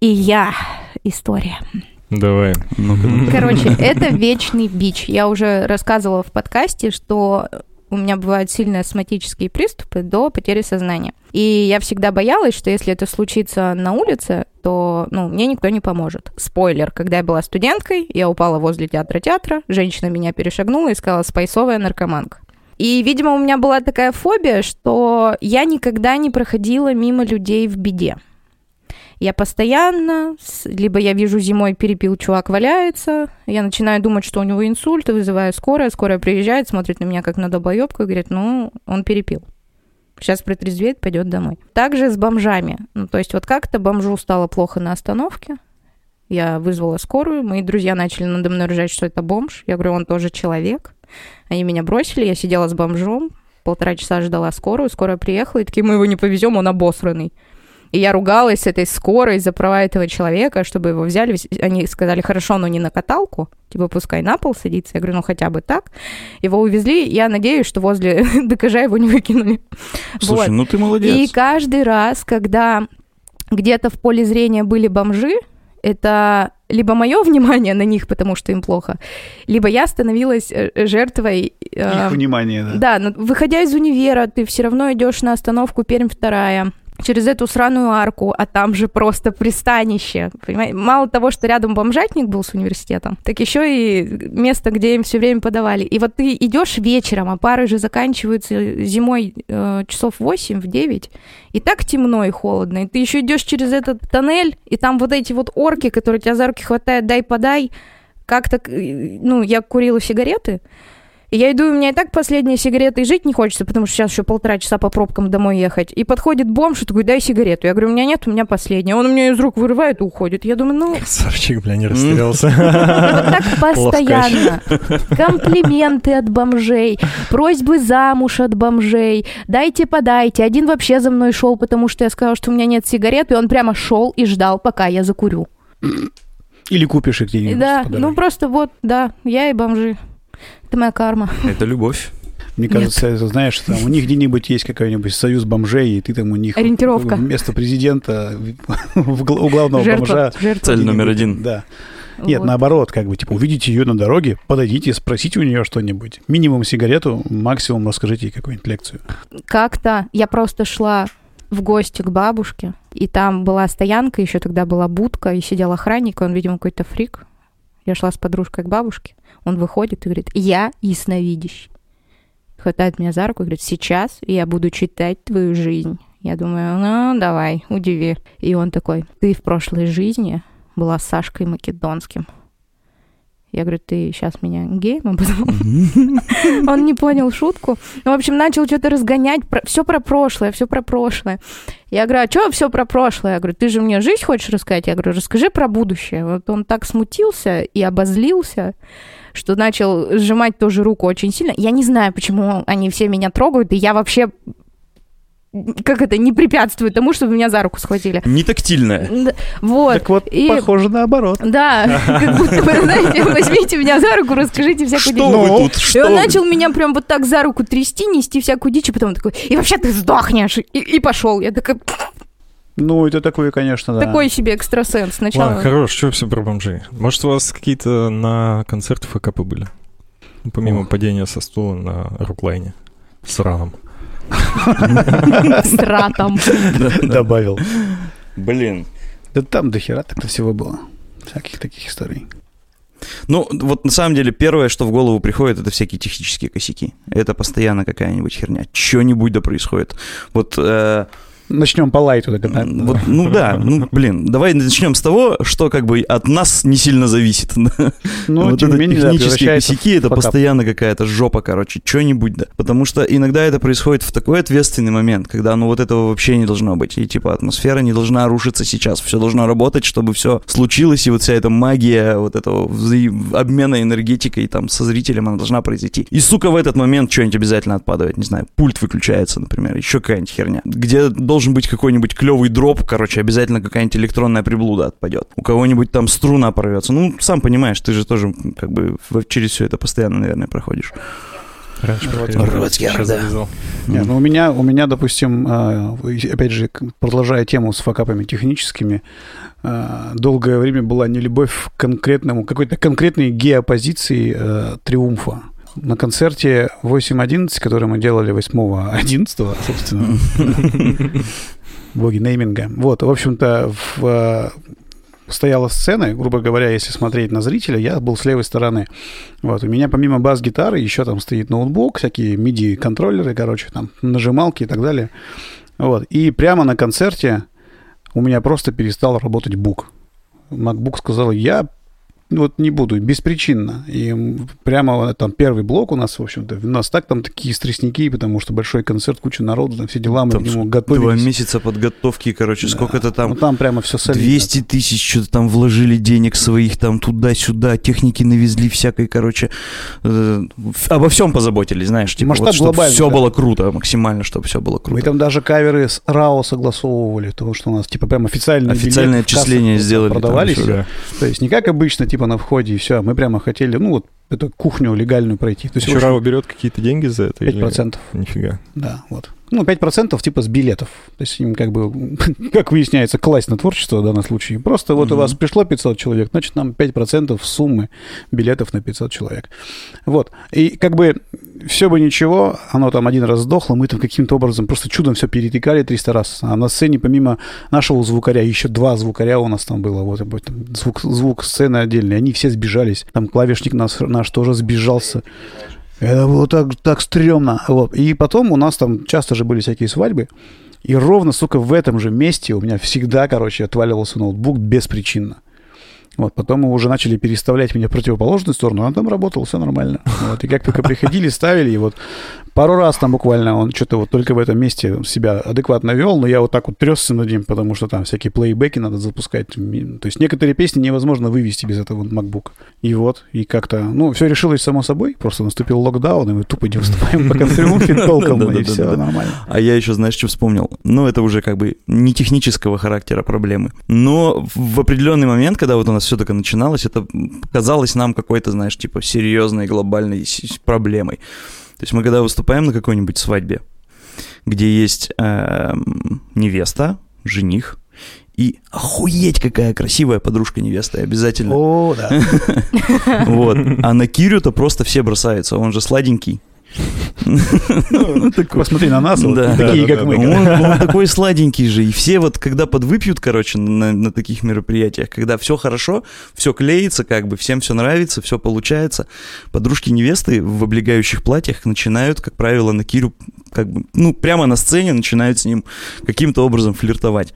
и я. История. Давай. Короче, это вечный бич. Я уже рассказывала в подкасте, что у меня бывают сильные астматические приступы до потери сознания. И я всегда боялась, что если это случится на улице, то ну, мне никто не поможет. Спойлер, когда я была студенткой, я упала возле театра театра, женщина меня перешагнула и сказала «спайсовая наркоманка». И, видимо, у меня была такая фобия, что я никогда не проходила мимо людей в беде. Я постоянно, либо я вижу зимой перепил, чувак валяется, я начинаю думать, что у него инсульт, вызываю скорая, скорая приезжает, смотрит на меня как на долбоебку и говорит, ну, он перепил. Сейчас протрезвеет, пойдет домой. Также с бомжами. Ну, то есть вот как-то бомжу стало плохо на остановке, я вызвала скорую, мои друзья начали надо мной ржать, что это бомж. Я говорю, он тоже человек. Они меня бросили, я сидела с бомжом, полтора часа ждала скорую, скорая приехала, и такие, мы его не повезем, он обосранный. И я ругалась с этой скорой за права этого человека, чтобы его взяли. Они сказали, хорошо, но не на каталку, типа пускай на пол садится. Я говорю, ну хотя бы так. Его увезли, я надеюсь, что возле (laughs) ДКЖ его не выкинули. Слушай, Вот. ну ты И молодец. каждый раз, когда где-то в поле зрения были бомжи, это либо мое внимание на них, потому что им плохо, либо я становилась э, жертвой. э, Их внимание, да. да, но выходя из универа, ты все равно идешь на остановку Пермь вторая через эту сраную арку, а там же просто пристанище. Понимаете? Мало того, что рядом бомжатник был с университетом, так еще и место, где им все время подавали. И вот ты идешь вечером, а пары же заканчиваются зимой э, часов 8 в 9, и так темно и холодно. И ты еще идешь через этот тоннель, и там вот эти вот орки, которые тебя за руки хватают, дай подай. Как-то, ну, я курила сигареты, и я иду, и у меня и так последняя сигарета, и жить не хочется, потому что сейчас еще полтора часа по пробкам домой ехать. И подходит бомж и такой, дай сигарету. Я говорю, у меня нет, у меня последняя. Он у меня из рук вырывает и уходит. Я думаю, ну, Красавчик, бля, не растерялся. (laughs) вот так постоянно. Комплименты от бомжей, просьбы замуж от бомжей, дайте подайте. Один вообще за мной шел, потому что я сказала, что у меня нет сигарет, и он прямо шел и ждал, пока я закурю. Или купишь их где-нибудь. да, ну просто вот, да, я и бомжи. Это моя карма. Это любовь. Мне кажется, это, знаешь, там у них где-нибудь есть какой-нибудь союз бомжей, и ты там у них Ориентировка. вместо президента у главного Жертва. бомжа. жертва. Цель номер один. Да. Нет, Вот. наоборот, как бы, типа, увидите ее на дороге, подойдите, спросите у нее что-нибудь. Минимум сигарету, максимум расскажите ей какую-нибудь лекцию. как-то я просто шла в гости к бабушке, и там была стоянка, еще тогда была будка, и сидел охранник, и он, видимо, какой-то фрик. Я шла с подружкой к бабушке, он выходит и говорит, я ясновидящий. Хватает меня за руку и говорит, сейчас я буду читать твою жизнь. Я думаю, ну, давай, удиви. И он такой, ты в прошлой жизни была Сашкой Македонским. Я говорю, ты сейчас меня геймом потом (laughs) он не понял шутку. Ну, в общем, начал что-то разгонять. все про прошлое, все про прошлое. Я говорю, а что все про прошлое? Я говорю, ты же мне жизнь хочешь рассказать? Я говорю, расскажи про будущее. Вот он так смутился и обозлился, что начал сжимать тоже руку очень сильно. Я не знаю, почему они все меня трогают, и я вообще как это, не препятствую тому, чтобы меня за руку схватили. Не тактильная. Вот. Так вот, и- похоже наоборот. Да, (laughs) как будто бы, знаете, возьмите меня за руку, расскажите всякую Что дичь. вы тут? И Что он вы? начал меня прям вот так за руку трясти, нести всякую дичь, и потом такой, и вообще ты сдохнешь, и, и пошел. Я такая, Ну, это такое, конечно, да. такой себе экстрасенс сначала. Ладно, хорош, что все про бомжей? Может, у вас какие-то на концерты ФКП были? Ну, Помимо Ох. падения со стула на руклайне с раном. С ратом. Добавил. Блин. Да там до хера так-то всего было. Всяких таких историй. Ну, вот на самом деле, первое, что в голову приходит, это всякие технические косяки. Это постоянно какая-нибудь херня. Что-нибудь да происходит. Вот э, Начнем по лайту тогда. да? Вот, ну да, ну блин, давай начнем с того, что как бы от нас не сильно зависит. Ну, вот тем это не менее, да, технические превращается косяки, это постоянно какая-то жопа, короче, что-нибудь, да. Потому что иногда это происходит в такой ответственный момент, когда ну вот этого вообще не должно быть. И типа атмосфера не должна рушиться сейчас. Все должно работать, чтобы все случилось, и вот вся эта магия вот этого обмена энергетикой там со зрителем, она должна произойти. И, сука, в этот момент что-нибудь обязательно отпадает. Не знаю, пульт выключается, например, еще какая-нибудь херня. Где должен быть какой-нибудь клевый дроп, короче, обязательно какая-нибудь электронная приблуда отпадет. У кого-нибудь там струна порвется. Ну, сам понимаешь, ты же тоже как бы через все это постоянно, наверное, проходишь. Сейчас да. Не, ну у меня, у меня, допустим, э, опять же, продолжая тему с факапами техническими, э, долгое время была не любовь к конкретному, какой-то конкретной геопозиции э, триумфа. На концерте 8.11, который мы делали 8.11, собственно, боги нейминга. Вот, в общем-то, в, э, стояла сцена, грубо говоря, если смотреть на зрителя, я был с левой стороны. Вот, у меня помимо бас-гитары еще там стоит ноутбук, всякие MIDI-контроллеры, короче, там нажималки и так далее. Вот, и прямо на концерте у меня просто перестал работать бук. MacBook сказал, я вот не буду, беспричинно. И прямо там первый блок у нас, в общем-то, у нас так там такие стресники, потому что большой концерт, куча народу, там все дела, мы Там к нему Два готовились. месяца подготовки, короче, сколько-то Ну, там... там прямо все солидно. 200 тысяч что-то там вложили денег своих там туда-сюда, техники навезли всякой, короче, э, обо всем позаботились, знаешь, типа, Масштаб вот, чтобы все да. было круто, максимально, чтобы все было круто. Мы там даже каверы с РАО согласовывали, потому что у нас типа прям официальные Официальное отчисление сделали там продавались. всё, Да. То есть не как обычно, типа на входе и все. Мы прямо хотели, ну вот эту кухню легальную пройти. То есть Еще Рао берет какие-то деньги за это? или- 5%. Нифига. Да, вот. Ну, 5% типа с билетов. То есть им как бы, (laughs) как выясняется, класть на творчество в данном случае. Просто вот у Мгм. вас пришло 500 человек, значит, нам 5% суммы билетов на 500 человек. Вот. И как бы все бы ничего, оно там один раз сдохло, мы там каким-то образом просто чудом все перетекали 300 раз. А на сцене помимо нашего звукаря, еще два звукаря у нас там было, вот этом, звук, звук сцены отдельный, они все сбежались. Там клавишник нас, наш тоже сбежался. Это было так, так стрёмно. Вот. И потом у нас там часто же были всякие свадьбы. И ровно, сука, в этом же месте у меня всегда, короче, отваливался ноутбук беспричинно. Вот, потом мы уже начали переставлять меня в противоположную сторону, а там работал, все нормально. Вот, и как только приходили, ставили, и вот пару раз там буквально он что-то вот только в этом месте себя адекватно вел, но я вот так вот трясся над ним, потому что там всякие плейбеки надо запускать. То есть некоторые песни невозможно вывести без этого MacBook. И вот, и как-то, ну, все решилось само собой, просто наступил локдаун, и мы тупо не выступаем по контриумфе (laughs) толком, и все нормально. А я еще, знаешь, что вспомнил? Ну, это уже как бы не технического характера проблемы. Но в определенный момент, когда вот у нас все только начиналось, это казалось нам какой-то, знаешь, типа серьезной глобальной проблемой. То есть мы когда выступаем на какой-нибудь свадьбе, где есть эм, невеста, жених, и охуеть, какая красивая подружка невесты, обязательно. О, да. (laughs) Вот. А на Кирю-то просто все бросаются, он же сладенький. Ну. Посмотри на нас, такие, как мы. Он, такой сладенький же. И все вот, когда подвыпьют, короче, на, таких мероприятиях, когда все хорошо, все клеится, как бы, всем все нравится, все получается, подружки невесты в облегающих платьях начинают, как правило, на Кирю, как бы, ну, прямо на сцене начинают с ним каким-то образом флиртовать.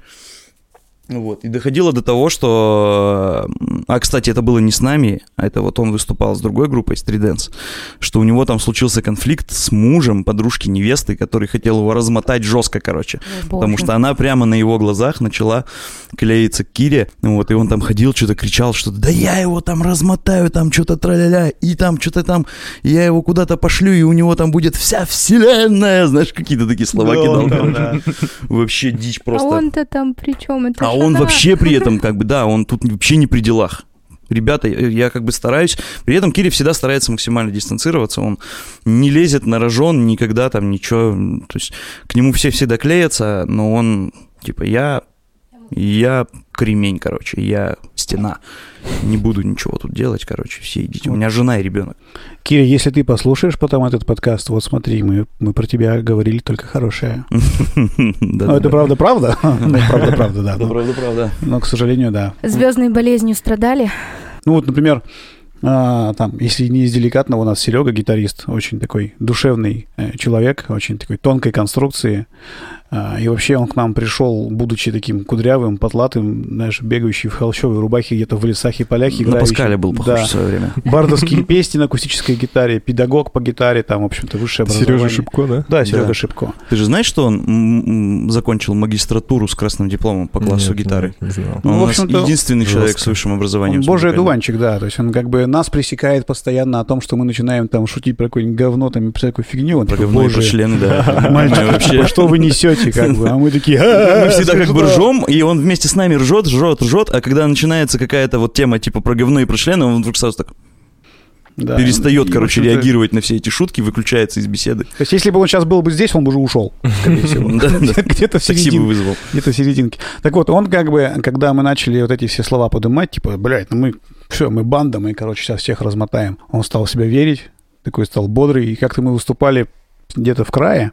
Вот. И доходило до того, что... А, кстати, это было не с нами, а это вот он выступал с другой группой, с 3Dance, что у него там случился конфликт с мужем подружки невесты, который хотел его размотать жестко, короче. Потому что она прямо на его глазах начала клеиться к Кире, вот, и он там ходил, что-то кричал, что да я его там размотаю, там что-то траля и там что-то там, я его куда-то пошлю, и у него там будет вся вселенная, знаешь, какие-то такие слова кидал. короче. Вообще дичь А просто. он-то там при чем? Это А он вообще при этом, как бы, да, он тут вообще не при делах. Ребята, я как бы стараюсь. При этом Кири всегда старается максимально дистанцироваться. Он не лезет на рожон никогда там ничего. То есть к нему все всегда клеятся, но он типа я я кремень, короче, я стена. Не буду ничего тут делать, короче, все идите. У меня жена и ребенок. Киря, если ты послушаешь потом этот подкаст, вот смотри, мы, мы про тебя говорили только хорошее. (laughs) Ну, это правда, правда? (laughs) Ну, правда, правда, да. Это (laughs) Но- правда, правда. Но, к сожалению, да. Звездной болезнью страдали. Ну вот, например, а, там, если не из деликатного, у нас Серега, гитарист, очень такой душевный э, человек, очень такой тонкой конструкции. А, И вообще он к нам пришел, будучи таким кудрявым, потлатым, знаешь, бегающий в холщовой рубахе где-то в лесах и полях. На играющий. Паскале был похож Да. в свое время. (laughs) Бардовские песни на акустической гитаре, педагог по гитаре, там, в общем-то, высшее образование. Сережа Шипко, да? Да, Серега Да. Шипко. Ты же знаешь, что он закончил магистратуру с красным дипломом по классу Нет, гитары? Не знал. Ну, Он в у нас общем-то, единственный человек жестко. с высшим образованием. Он божий одуванчик, да. То есть он как бы нас пресекает постоянно о том, что мы начинаем там шутить про какое-нибудь говно, там, и всякую фигню. Он Про такой, говно и про «Боже, члены, да. Мальчик, типа, что вы несете, как бы? А мы такие, Мы всегда как бы «А, ржем, и он вместе с нами ржет, ржет, ржет, а когда начинается какая-то вот тема типа про говно и про члены, он вдруг сразу так Да. перестает, И, короче, реагировать на все эти шутки, выключается из беседы. То есть, если бы он сейчас был бы здесь, он бы уже ушел, скорее всего. (laughs) (laughs) Где-то в середине. вызвал. Где-то в серединке. Так вот, он как бы, когда мы начали вот эти все слова поднимать, типа, блядь, ну мы, все, мы банда, мы, короче, сейчас всех размотаем. Он стал в себя верить, такой стал бодрый, и как-то мы выступали где-то в крае,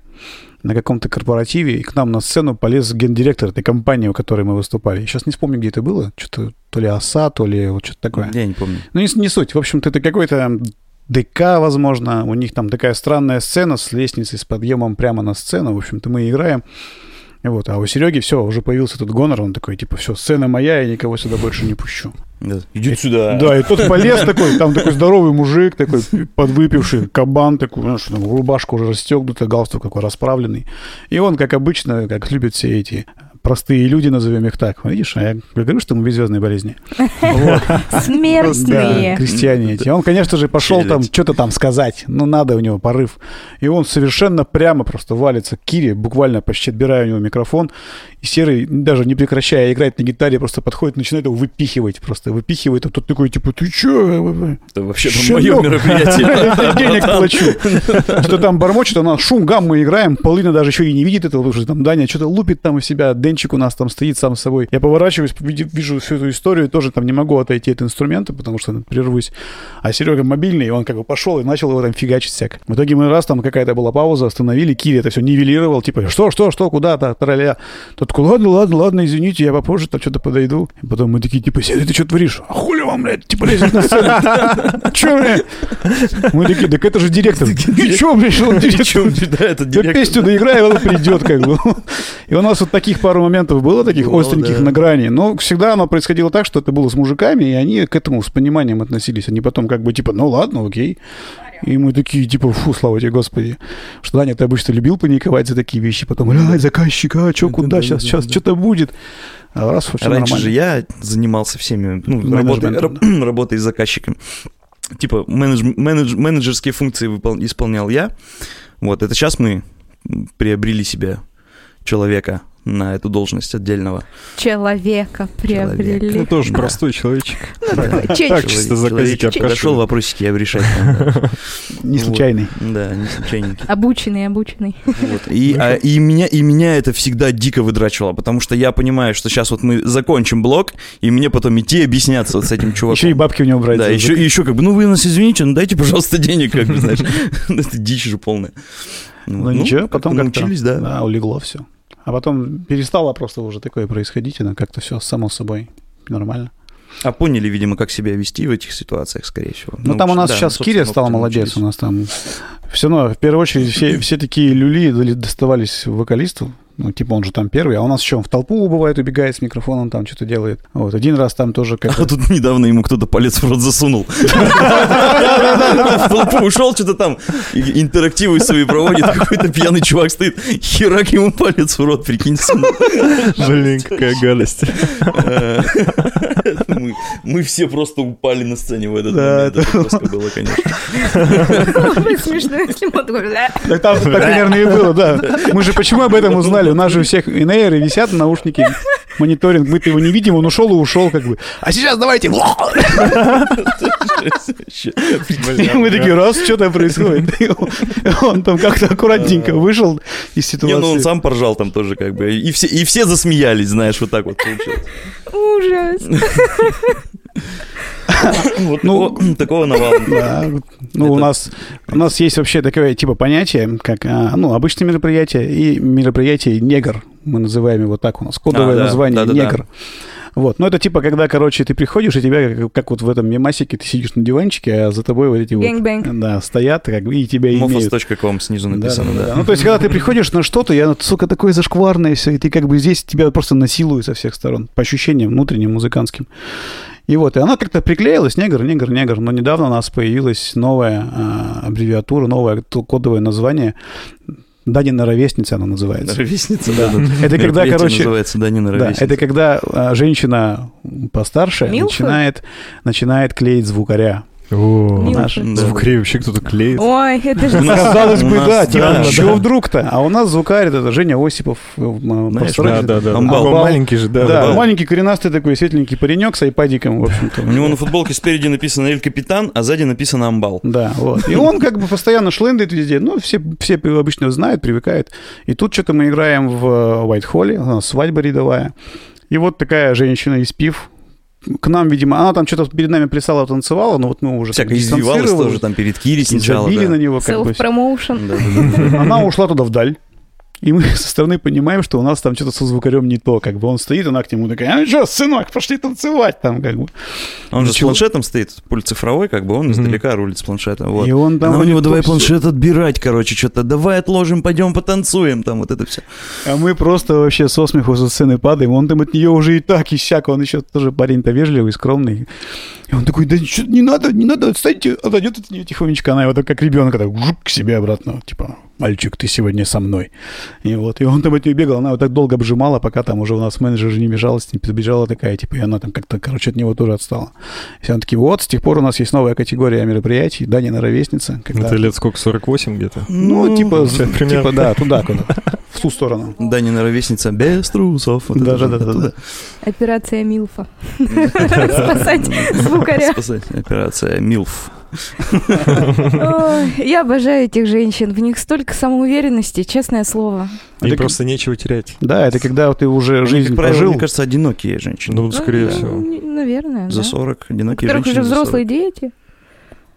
на каком-то корпоративе, и к нам на сцену полез гендиректор этой компании, у которой мы выступали. Сейчас не вспомню, где это было. Что-то то ли ОСА, то ли вот что-то такое. Я не помню. Ну, не, не суть. В общем-то, это какой-то ДК, возможно. У них там такая странная сцена с лестницей, с подъемом прямо на сцену. В общем-то, мы играем. Вот, а у Сереги все, уже появился этот гонор, он такой, типа, все, сцена моя, я никого сюда больше не пущу. Да. Идите сюда. Да, и тот полез (laughs) такой, там такой здоровый мужик, такой подвыпивший, кабан такой, знаешь, там рубашка уже расстегнута, галстук такой расправленный. И он, как обычно, как любят все эти простые люди, назовем их так. Видишь, а я говорю, что мы без звездной болезни. (laughs) Смертные. крестьяне эти. Он, конечно же, пошел там что-то там сказать. Ну, надо у него порыв. И он совершенно прямо просто валится к Кире, буквально почти отбирая у него микрофон. И Серый, даже не прекращая играть на гитаре, просто подходит, начинает его выпихивать. Просто выпихивает. А тот такой, типа, ты чё? Это вообще мое мероприятие. (laughs) Я денег плачу. Что там бормочет, у нас шум, гам, мы играем. Полина даже еще и не видит этого, потому что там Даня что-то лупит там у себя. Денчик у нас там стоит сам с собой. Я поворачиваюсь, вижу всю эту историю, тоже там не могу отойти от инструмента, потому что прервусь. А Серега мобильный, и он как бы пошел и начал его там фигачить всяк. В итоге мы раз там какая-то была пауза, остановили, Кири это все нивелировал, типа, что, что, что, куда-то, тролля. Тот такой, ладно, ладно, ладно, извините, я попозже там что-то подойду. И потом мы такие, типа, Серый, ты что творишь? А хули вам, блядь, типа, лезет на сцену? (laughs) Че, блядь? Мы такие, так это же директор. (laughs) Чё, блядь, он директор? (laughs) Да, это директор. песню доиграй, он придет, как бы. И у нас вот таких пару моментов было, таких Бывало, остреньких на грани. Но всегда оно происходило так, что это было с мужиками, и они к этому с пониманием относились. Они потом как бы типа, ну ладно, окей. И мы такие, типа, фу, слава тебе, Господи. Что Даня, ты обычно любил паниковать за такие вещи, потом, блядь, заказчика, а что, куда, сейчас, сейчас, что-то будет. А раз, все Раньше нормально. же я занимался всеми, ну, работой, раб- (clears throat) работой с заказчиком. Типа менедж, менедж- менеджерские функции выпол- исполнял я. Вот, это сейчас мы приобрели себе человека на эту должность отдельного. Человека приобрели. Ну, тоже Да. простой человечек. Ну, Так, чисто заказики. Нашел вопросики, я решать. (laughs) Не случайный. Да, не случайненький. Обученный, обученный. И, а, и, меня, и меня это всегда дико выдрачивало, потому что я понимаю, что сейчас вот мы закончим блок, и мне потом идти объясняться вот с этим чуваком. Еще и бабки у него брать. Да, еще, еще как бы, ну вы нас извините, ну дайте, пожалуйста, денег, как бы, знаешь. (laughs) (laughs) Это дичь же полная. Ну, ничего, потом как-то научились, да. Да, улегло все. А потом перестало просто уже такое происходить, и ну, как-то все само собой нормально. А поняли, видимо, как себя вести в этих ситуациях, скорее всего. Ну, там у нас да, сейчас собственно, Киря стал опытом молодец, у нас там все равно, в первую очередь, все, все такие люли доставались вокалисту, ну, типа он же там первый, а у нас еще он в толпу бывает, убегает с микрофоном, там что-то делает. Вот, один раз там тоже А как тут недавно ему кто-то палец в рот засунул. (laughs) В толпу ушел, что-то там интерактивы свои проводит, какой-то пьяный чувак стоит, херак ему палец в рот, прикинь, сунул. Блин, какая гадость. (laughs) Мы мы все просто упали на сцене в этот Да, момент. Это жестко (laughs) было, конечно. Смешно, если «Да». Так примерно и было, да. Мы же почему об этом узнали? У нас же у всех инейры висят наушники, мониторинг, мы-то его не видим, он ушел и ушел как бы. А сейчас давайте. Мы такие, раз, что там происходит? Он- там как-то аккуратненько вышел из Не, ну он ситуации. сам поржал там тоже как бы. И все, и все засмеялись, знаешь, вот так вот получилось. Ужас. Вот Ну, такого- (clears throat) такого навала. Да, ну, у нас, у нас есть вообще такое типа понятие, как а, ну, обычное мероприятие и мероприятие негр. Мы называем его так, у нас кодовое А, да, название да-да-да. негр. Вот. Ну, это типа, когда, короче, ты приходишь, и тебя, как, как вот в этом мемасике, ты сидишь на диванчике, а за тобой вот эти вот... Bang-bang. Да, стоят, как бы, и тебя имеют. Mofos.com снизу Да, написано, да, да. да. Ну, то есть, когда ты приходишь на что-то, я, сука, такое зашкварное все, и ты как бы здесь тебя просто насилуют со всех сторон, по ощущениям внутренним, музыкантским. И вот, и она как-то приклеилась, негр, негр, негр. Но недавно у нас появилась новая а, аббревиатура, новое кодовое название. Данина ровесница она называется. Ровесница, Да. Это когда, короче, называется Данина Да, ровесница. это когда а, женщина постарше начинает, начинает клеить звукаря. О. Наш- Да. Звукарей вообще кто-то клеит. Ой, это же... У нас- Казалось бы, да, типа, чего вдруг-то? А у нас звукарь это Женя Осипов. э. Да, да, да. Маленький же, да. Да, маленький коренастый такой светленький паренек с айпадиком, в общем-то. У него на футболке спереди написано «Эль Капитан», а сзади написано «Амбал». Да, вот. И он как бы постоянно шлендает везде. Ну, все, все обычно знают, привыкают. И тут что-то мы играем в Уайт-Холле, у нас свадьба рядовая. И вот такая женщина из пив к нам, видимо, она там что-то перед нами плясала, танцевала, но вот мы уже Всяко так извивалась тоже там перед Кири сначала. забили да. на него как бы. Self-promotion. Да, да. Она ушла туда вдаль. И мы (laughs) со стороны понимаем, что у нас там что-то со звукарем не то. Как бы он стоит, она к нему такая, а что, сынок, пошли танцевать там, как бы. Он же с планшетом стоит, пульт цифровой, как бы он издалека рулит с планшета. Вот. И он там... Она у него, давай планшет отбирать, короче, что-то, давай отложим, пойдем потанцуем, там вот это все. А мы просто вообще со смеху со сцены падаем. Он там от нее уже и так, и сяк. Он еще тоже парень-то вежливый, скромный. И он такой, да что, не надо, не надо, отстаньте. Отойдет от нее тихонечко. Она его так, как ребенка, так жук к себе обратно. Типа, мальчик, ты сегодня со мной. И вот, и он там от нее бегал. Она его так долго обжимала, пока там уже у нас менеджер же не бежала, с ним побежала такая, типа, и она там как-то, короче, от него тоже отстала. И все такие, вот, с тех пор у нас есть новая категория мероприятий, Данина ровесница. Когда... Это лет сколько, 48 где-то? Ну, типа, сейчас типа, да, туда, куда в ту сторону. Данина ровесница без трусов. вот это же, Да-да-да-да-да. туда. Операция Милфа. (laughs) Спасать звукаря. Спасать. Операция МИЛФ. Я обожаю этих женщин. В них столько самоуверенности, честное слово. Им Это просто нечего терять. Да, это когда ты уже Они, жизнь как правило, прожил. мне кажется, одинокие женщины. Ну, скорее Ну, всего. н- Наверное, За да. 40, У одинокие женщины уже за 40. взрослые дети.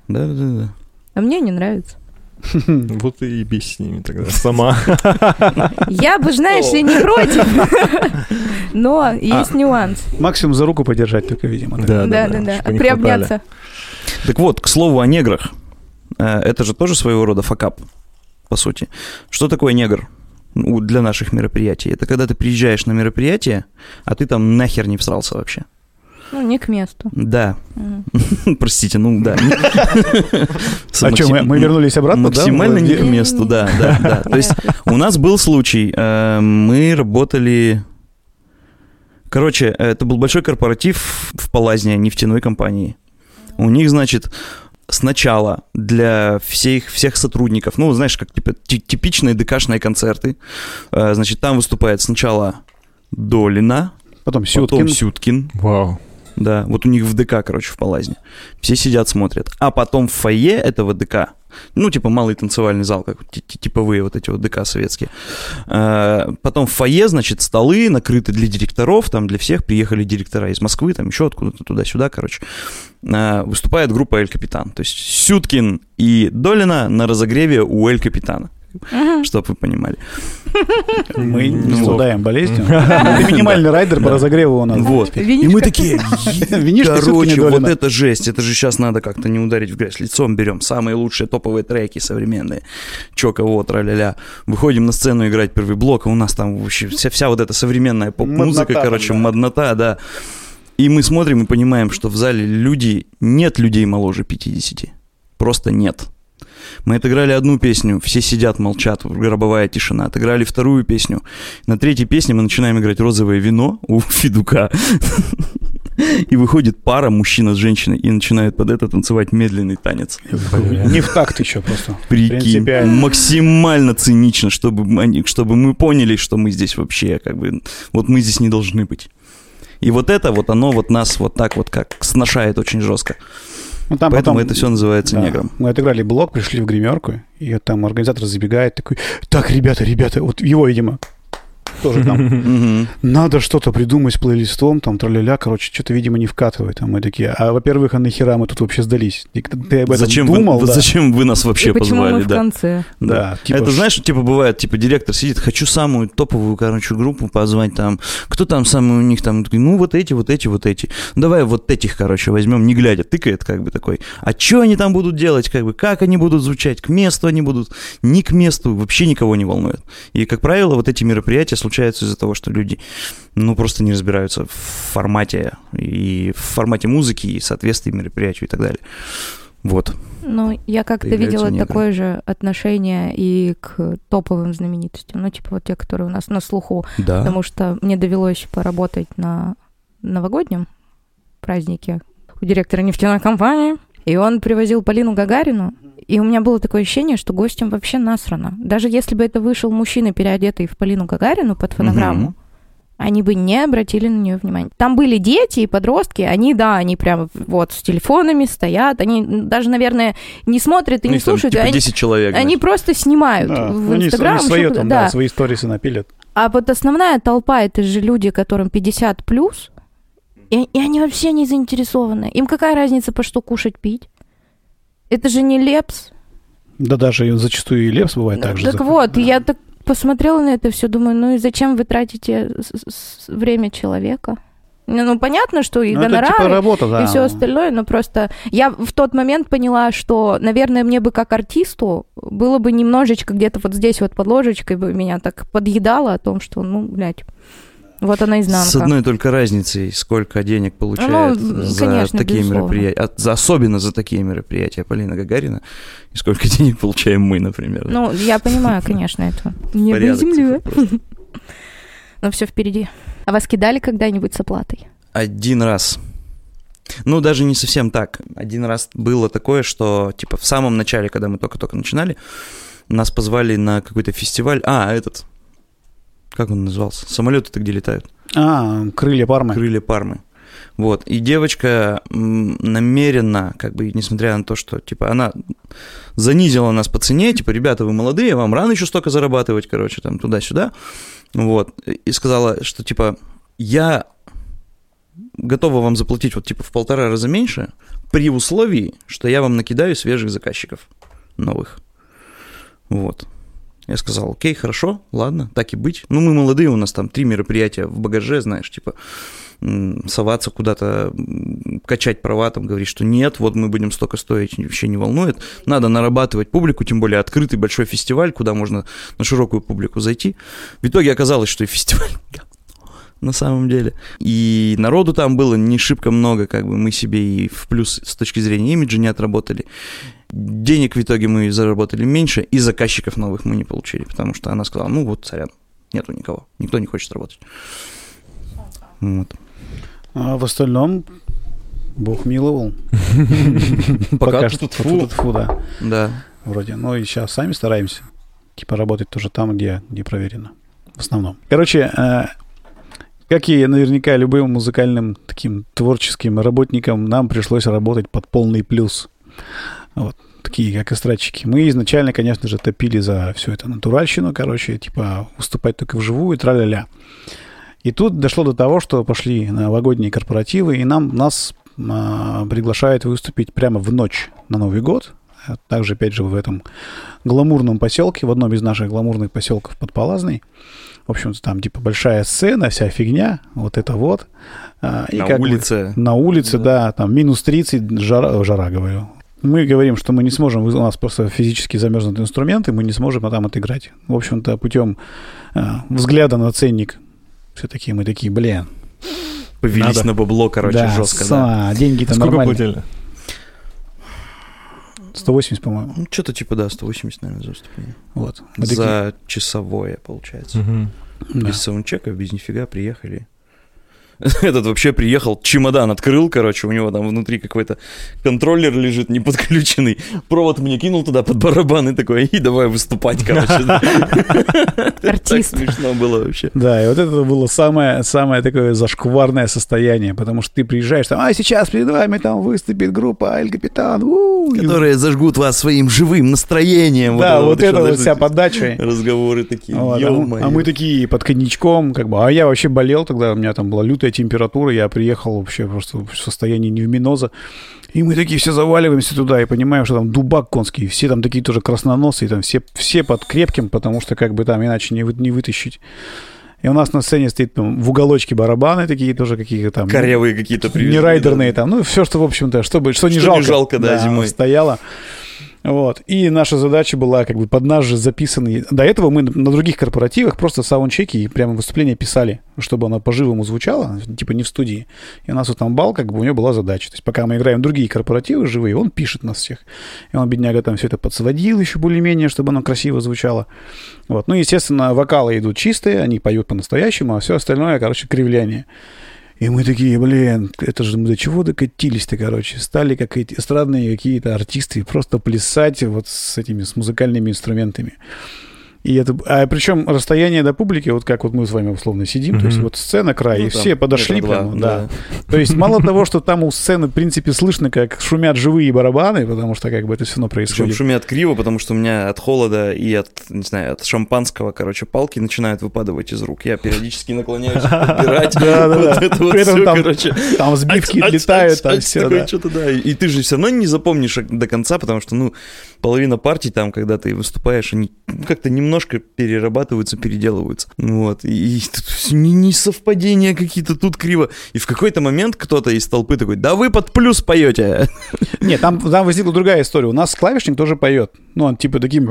Да, да, да. А мне не нравится. (laughs) Вот и бись с ними тогда. Сама. (laughs) Я бы, знаешь ли, не против. (laughs) Но есть нюанс. Максимум за руку подержать только, видимо. Да, Да, да, Приобняться. Так вот, к слову о неграх. Э, Это же тоже своего рода факап, по сути. Что такое негр? Для наших мероприятий. Это когда ты приезжаешь на мероприятие, а ты там нахер не всрался вообще. Ну, не к месту. Да. Мгм. (laughs) Простите, ну да. (laughs) А что, мы, вернулись обратно, да? Максимально не к месту, да, да, да. То есть у нас был случай, э, мы работали... Короче, это был большой корпоратив в Палазне нефтяной компании. У них, значит, сначала для всех, всех сотрудников, ну, знаешь, как типа ти- типичные ДКшные концерты, э, значит, там выступает сначала Долина, Потом потом Сюткин. Сюткин, Вау. да, вот у них в ДК, короче, в Палазне. Все сидят, смотрят. А потом в фойе этого ДК, ну, типа малый танцевальный зал, как ти- ти- типовые вот эти вот ДК советские. Э, Потом в фойе, значит, столы накрыты для директоров, там для всех приехали директора из Москвы, там еще откуда-то туда-сюда, короче. Э, Выступает группа Эль Капитан. То есть Сюткин и Долина на разогреве у Эль Капитана. Мгм. Чтоб вы понимали. (laughs) Мы не Ну, страдаем болезнью. (laughs) Это минимальный райдер по разогреву у нас. Вот. И мы такие, (laughs) короче, вот это жесть, это же сейчас надо как-то не ударить в грязь лицом, берем самые лучшие топовые треки современные, чё кого, тра-ля-ля. Выходим на сцену играть первый блок, а у нас там вообще вся, вся вот эта современная поп-музыка, короче, моднота, да. И мы смотрим и понимаем, что в зале люди, нет людей моложе 50. Просто нет. Мы отыграли одну песню, все сидят, молчат, гробовая тишина. Отыграли вторую песню. На третьей песне мы начинаем играть розовое вино у Федука. И выходит пара, мужчина с женщиной, и начинают под это танцевать медленный танец. Не в такт еще просто. Прикинь, максимально цинично, чтобы, мы- они- чтобы мы поняли, что мы здесь вообще, как бы, вот мы здесь не должны быть. И вот это вот оно вот нас вот так вот как сношает очень жестко. Ну, там Поэтому потом- это все называется Да. негром. Мы отыграли блок, пришли в гримерку, и там организатор забегает такой, так, ребята, ребята, вот его, видимо, тоже там (laughs) надо что-то придумать с плейлистом, там, траля короче, что-то, видимо, не вкатывает. А мы такие, а, во-первых, а нахера мы тут вообще сдались? Ты об этом Зачем, думал, вы, (laughs) да? зачем вы нас вообще И почему позвали? мы в да. конце? Да, типа, это знаешь, типа бывает, типа директор сидит, хочу самую топовую, короче, группу позвать там. Кто там самый у них там? Ну вот эти, вот эти, вот эти. Давай вот этих, короче, возьмем, не глядя, тыкает как бы такой. А что они там будут делать, как бы, как они будут звучать, к месту они будут, не к месту, вообще никого не волнует. И, как правило, вот эти мероприятия случаются из-за того, что люди, ну, просто не разбираются в формате, и в формате музыки, и соответствии мероприятию и так далее. Вот. Ну, я как-то видела негры. такое же отношение и к топовым знаменитостям. Ну, типа вот те, которые у нас на слуху. Да. Потому что мне довелось поработать на новогоднем празднике у директора нефтяной компании. И он привозил Полину Гагарину. И у меня было такое ощущение, что гостям вообще насрано. Даже если бы это вышел мужчина, переодетый в Полину Гагарину под фонограмму, Мгм. они бы не обратили на нее внимания. Там были дети и подростки, они, да, они прям вот с телефонами стоят, они даже, наверное, не смотрят и У не них там, слушают, типа, они, 10 человек. они значит. просто снимают да, в они, Инстаграм. они свои что-то, там, да, свои сторисы напилят. А вот основная толпа это же люди, которым 50 плюс, и, и они вообще не заинтересованы. Им какая разница, по что кушать, пить? Это же не лепс. Да даже зачастую и Лепс бывает так же. так вот, я так посмотрела на это все, думаю, ну и зачем вы тратите время человека? Ну, ну, понятно, что и Ну, это гонорары, типа работа, да. и все остальное, но просто я в тот момент поняла, что, наверное, мне бы как артисту было бы немножечко где-то вот здесь вот под ложечкой бы меня так подъедало о том, что, ну, блядь, вот она изнанка. С одной только разницей, сколько денег получает Ну, за конечно, такие безусловно. мероприятия, за- особенно за такие мероприятия Полина Гагарина, и сколько (laughs) денег получаем мы, например. Ну, я понимаю, конечно, это небо и земля. Но все впереди. А вас кидали когда-нибудь с оплатой? Один раз. Ну, даже не совсем так. Один раз было такое, что, типа, в самом начале, когда мы только-только начинали, нас позвали на какой-то фестиваль. А, этот, как он назывался? Самолеты-то где летают? А, крылья Пармы. Крылья Пармы. Вот. И девочка намеренно, как бы, несмотря на то, что, типа, она занизила нас по цене, типа, ребята, вы молодые, вам рано еще столько зарабатывать, короче, там, туда-сюда. Вот. И сказала, что, типа, я готова вам заплатить, вот, типа, в полтора раза меньше, при условии, что я вам накидаю свежих заказчиков новых. Вот. Я сказал, окей, хорошо, ладно, так и быть. Ну, мы молодые, у нас там три мероприятия в багаже, знаешь, типа, соваться куда-то, качать права, там, говорить, что нет, вот мы будем столько стоить, вообще не волнует. Надо нарабатывать публику, тем более открытый большой фестиваль, куда можно на широкую публику зайти. В итоге оказалось, что и фестиваль (laughs) на самом деле. И народу там было не шибко много, как бы мы себе и в плюс с точки зрения имиджа не отработали. Денег в итоге мы заработали меньше, и заказчиков новых мы не получили, потому что она сказала, ну вот, сорян, нету никого, никто не хочет работать. Вот. А в остальном Бог миловал. (laughs) Пока что тут да, Да. вроде. Ну и сейчас сами стараемся. Типа работать тоже там, где, где проверено. В основном. Короче, э, как и наверняка любым музыкальным таким творческим работникам, нам пришлось работать под полный плюс. Вот. Такие, как эстрадчики. Мы изначально, конечно же, топили за всю эту натуральщину, короче, типа выступать только вживую, тра-ля-ля. И тут дошло до того, что пошли новогодние корпоративы, и нам, нас а, приглашают выступить прямо в ночь на Новый год. А Также, опять же, в этом гламурном поселке, в одном из наших гламурных поселков под Палазной. В общем-то, там типа большая сцена, вся фигня, вот это вот. А, и На как бы- улице. на улице, да, там минус 30, жара, жара говорю. Мы говорим, что мы не сможем, у нас просто физически замерзнут инструменты, мы не сможем там отыграть. В общем-то, путем а, взгляда на ценник, все-таки мы такие, блин, Повелись Надо. на бабло, короче, да, жестко, да. а, деньги-то Сколько нормальные. платили? 180, по-моему. Ну, что-то типа, да, 180, наверное, за выступление. Вот. Мы такие, За часовое, получается. Да. Без саундчека, без нифига приехали. (laughs) Этот вообще приехал, чемодан открыл, короче, у него там внутри какой-то контроллер лежит неподключенный. Провод мне кинул туда под барабан и такой, и давай выступать, короче. (laughs) артист. смешно было вообще. Да, и вот это было самое, самое такое зашкварное состояние, потому что ты приезжаешь, там, а сейчас перед вами там выступит группа Аль Капитан, у-у-у». И Которые зажгут вас своим живым настроением. Да, вот, это вот вся подача. Разговоры такие. А, а мы такие под коньячком, как бы, а я вообще болел тогда, у меня там была лютая температура, я приехал вообще просто в состоянии невминоза, и мы такие все заваливаемся туда и понимаем, что там дубак конский, все там такие тоже красноносые, там все, все под крепким, потому что как бы там иначе не, вы- не вытащить. И у нас на сцене стоит там, в уголочке барабаны такие тоже какие-то там. Корявые какие-то не привезли, райдерные там, ну все, что, в общем-то, чтобы, что, не Что не жалко. жалко, да, зимой. Стояло. Вот. И наша задача была как бы под наш же записанный... До этого мы на других корпоративах просто саундчеки и прямо выступление писали, чтобы оно по-живому звучало, типа не в студии. И у нас вот там бал, как бы у него была задача. То есть пока мы играем другие корпоративы живые, он пишет нас всех. И он, бедняга, там все это подсводил еще более-менее, чтобы оно красиво звучало. Вот. Ну, естественно, вокалы идут чистые, они поют по-настоящему, а все остальное, короче, кривляние. И мы такие, блин, это же мы до чего докатились-то, короче. Стали как эти эстрадные какие-то артисты просто плясать вот с этими, с музыкальными инструментами. И это, а причем расстояние до публики, вот как вот мы с вами условно сидим, то есть вот сцена край, Ну, и там все подошли прямо, да. То есть мало (laughs) того, что там у сцены, в принципе, слышно, как шумят живые барабаны, потому что как бы это все равно Причем происходит. шумят криво, потому что у меня от холода и от, не знаю, от шампанского, короче, палки начинают выпадывать из рук. Я периодически наклоняюсь (laughs) подбирать. Вот это вот При этом всё, там- короче. Там сбивки летают, там все, да. да. И, ты же все равно не запомнишь до конца, потому что, ну, половина партий там, когда ты выступаешь, они как-то немножко перерабатываются, переделываются. Вот. И, и тут всё не, несовпадения какие-то, тут криво. И в какой-то момент кто-то из толпы такой, да вы под плюс поете. Нет, там, там возникла другая история. У нас клавишник тоже поет. Ну, он типа таким,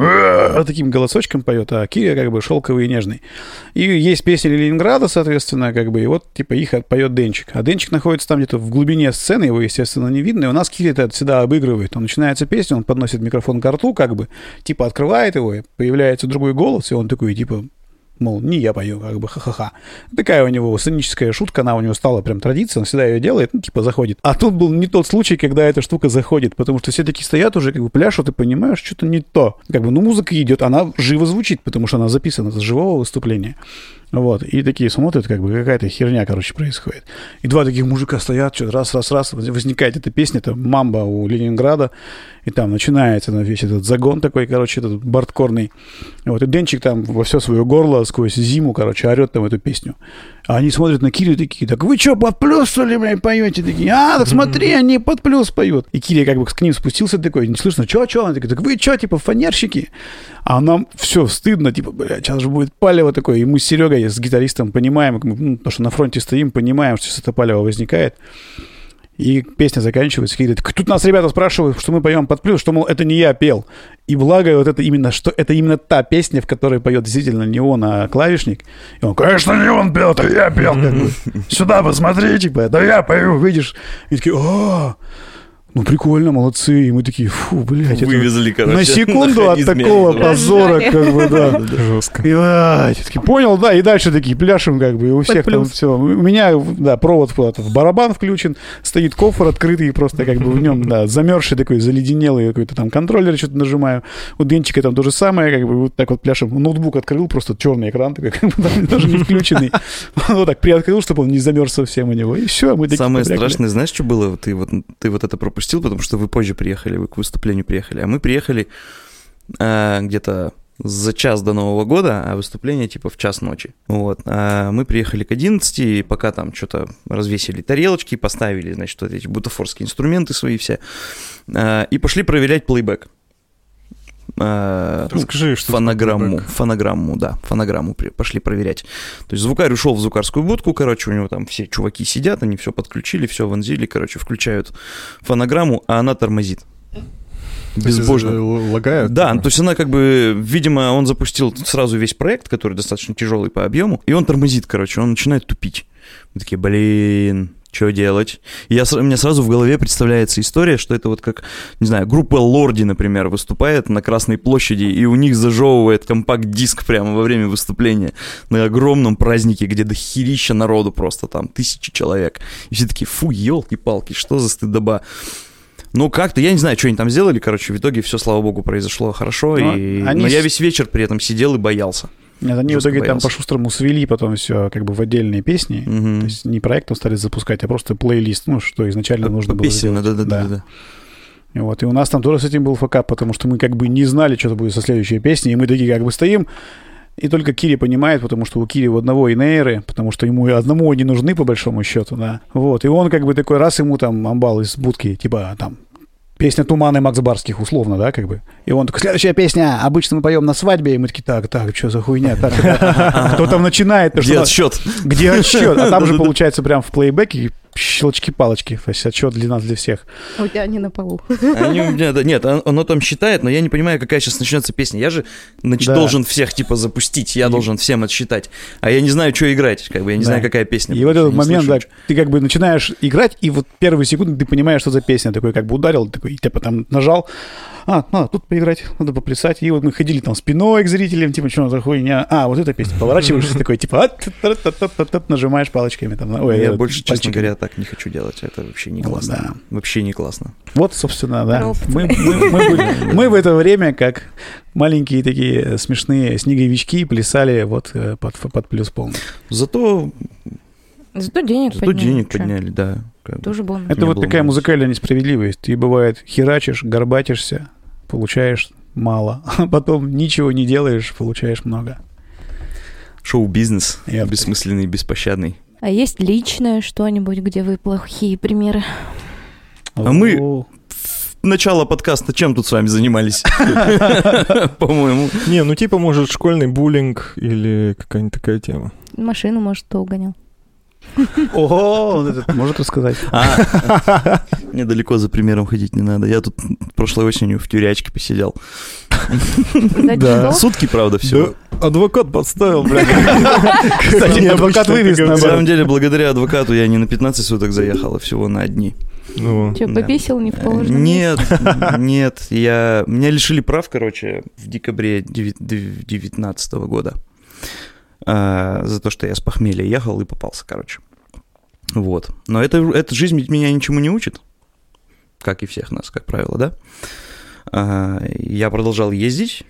таким голосочком поет, а Киря как бы шелковый и нежный. И есть песни Ленинграда, соответственно, как бы, и вот типа их поет Денчик. А Денчик находится там где-то в глубине сцены, его, естественно, не видно. И у нас Киря это всегда обыгрывает. Он начинается песня, он подносит микрофон к рту, как бы, типа открывает его, появляется другой голос, и он такой, типа, мол, не я пою, как бы, ха-ха-ха. Такая у него сценическая шутка, она у него стала прям традицией, он всегда ее делает, ну, типа, заходит. А тут был не тот случай, когда эта штука заходит, потому что все такие стоят уже, как бы, пляшут, и понимаешь, что-то не то. Как бы, ну, музыка идет, она живо звучит, потому что она записана с живого выступления. Вот, и такие смотрят, как бы какая-то херня, короче, происходит. И два таких мужика стоят, что раз, раз, раз, возникает эта песня, это «Мамба» у Ленинграда, и там начинается ну, весь этот загон такой, короче, этот бардкорный. Вот, и Денчик там во все свое горло сквозь зиму, короче, орет там эту песню. А они смотрят на Кирю такие, так вы что, под плюс, что ли, блядь, поете? Такие, а, так смотри, они под плюс поют. И Киря как бы к ним спустился такой, не слышно, что, что? Она такая, так вы что, типа, фанерщики? А нам все стыдно, типа, блядь, сейчас же будет палево такое. И мы с Серегой, с гитаристом, понимаем, ну, потому что на фронте стоим, понимаем, что сейчас это палево возникает. И песня заканчивается, Кирилл такой, тут нас ребята спрашивают, что мы поем под плюс, что, мол, это не я пел. И благо вот это именно, что это именно та песня, в которой поет действительно не он, а клавишник. И он, конечно, не он пел, это я пел. Сюда посмотри, типа, это я пою, видишь. И такие, о, ну прикольно, молодцы. И мы такие, фу, блядь, это Вывезли, короче. на секунду от такого позора, как бы, да. Жестко. И, я такие, понял, да, и дальше такие пляшем, как бы, и у всех там все. У меня, да, провод куда-то в барабан включен, стоит кофр открытый, просто как бы в нем, да, замерзший такой, заледенелый какой-то там контроллер, что-то нажимаю. У Денчика там то же самое, как бы, вот так вот пляшем. Ноутбук открыл, просто черный экран, такой, как бы, (laughs) там даже не включенный. Вот так приоткрыл, чтобы он не замерз совсем у него. И все, мы такие Самое страшное, знаешь, что было? Ты вот, ты вот это пропустил, потому что вы позже приехали, вы к выступлению приехали. А мы приехали а, где-то за час до Нового года, а выступление типа в час ночи. Вот. А мы приехали к 11, и пока там что-то развесили тарелочки, поставили, значит, вот эти бутафорские инструменты свои все, а, и пошли проверять плейбэк. А, ну, Расскажи, что такое фонограмму, фонограмму, да, фонограмму при- пошли проверять. То есть звукарь ушел в звукарскую будку, короче, у него там все чуваки сидят, они все подключили, все вонзили, короче, включают фонограмму, а она тормозит. Безбожно. э, л- Лагают? Да, ну, то есть она как бы, видимо, он запустил сразу весь проект, который достаточно тяжелый по объему, и он тормозит, короче, он начинает тупить. Мы такие, блин, что делать? И я, меня сразу в голове представляется история, что это вот как, не знаю, группа Лорди, например, выступает на Красной площади, и у них зажевывает компакт-диск прямо во время выступления на огромном празднике, где до херища народу просто там, тысячи человек. И все такие, фу, елки-палки, что за стыдоба. Ну, как-то, я не знаю, что они там сделали, короче, в итоге все, слава богу, произошло хорошо, Ну, и... они но я весь вечер при этом сидел и боялся. Нет, они в итоге там боялся. по-шустрому свели потом все как бы в отдельные песни. Мгм. То есть не проектом стали запускать, а просто плейлист, ну, что изначально нужно было Песенно, сделать. да-да-да. И Вот. И у нас там тоже с этим был факап, потому что мы как бы не знали, что будет со следующей песней, и мы такие как бы стоим, и только Кири понимает, потому что у Кири у одного инейры, потому что ему одному они нужны, по большому счету, да. Вот. И он как бы такой раз ему там амбал из будки, типа там песня «Туманы» Макс Барских, условно, да, как бы. И он такой, следующая песня, обычно мы поем на свадьбе, и мы такие, так, так, что за хуйня, так, кто там начинает, Где отсчет? где отсчет, а там (laughs) же получается прям в плейбеке щелчки-палочки, то есть отсчет для нас, для всех. У тебя не на полу. Они у меня, да, нет, он- оно там считает, но я не понимаю, какая сейчас начнется песня. Я же значит, Да. должен всех типа запустить, я И- должен всем отсчитать. А я не знаю, что играть, как бы я не Да. знаю, какая песня. И вот этот момент, да, слышу ты как бы начинаешь играть, и вот первые секунды ты понимаешь, что за песня. Такой как бы ударил, такой, и типа там нажал, а, надо тут поиграть, надо поплясать. И вот мы ходили там спиной к зрителям, типа, что за хуйня? А, вот эта песня. Поворачиваешься такой, типа, а, нажимаешь палочками там. Ой, Я больше, честно говоря, так не хочу делать. Это вообще не Вот, классно. Вообще не классно. Вот, собственно, да. Мы, в это время, как маленькие такие смешные снеговички, плясали вот э, под, плюс полный. Зато, Зато денег зато подняли. денег подняли, да. Как бы. Тоже бонус. Это вот такая бонуса. музыкальная несправедливость. Ты, бывает, херачишь, горбатишься, получаешь мало. (laughs) А потом ничего не делаешь, получаешь много. Шоу-бизнес. Я- Бессмысленный, беспощадный. А есть личное что-нибудь, где вы плохие примеры? А мы- Начало подкаста чем тут с вами занимались? (laughs) По-моему. Не, ну типа, может, школьный буллинг или какая-нибудь такая тема. Машину, может, кто угонял. Ого, вот этот может рассказать. А, Мне далеко за примером ходить не надо. Я тут прошлой осенью в тюрячке посидел. Да. Сутки, правда, все. Адвокат подставил, блядь. Кстати, адвокат вывез На самом деле, благодаря адвокату я не на 15 суток заехал, а всего на одни. Ну, Че, Да. пописал не в положенном Нет, нет, я... Меня лишили прав, короче, в декабре 2019 года. А, за то, что я с похмелья ехал и попался, короче. Вот. Но это, эта жизнь меня ничему не учит. Как и всех нас, как правило, да? А, я продолжал ездить,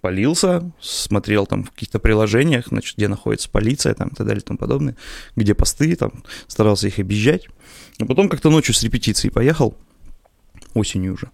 полился, смотрел там в каких-то приложениях, значит, где находится полиция, там, и так далее, и тому подобное, где посты, там, старался их объезжать. А потом как-то ночью с репетиции поехал, осенью уже.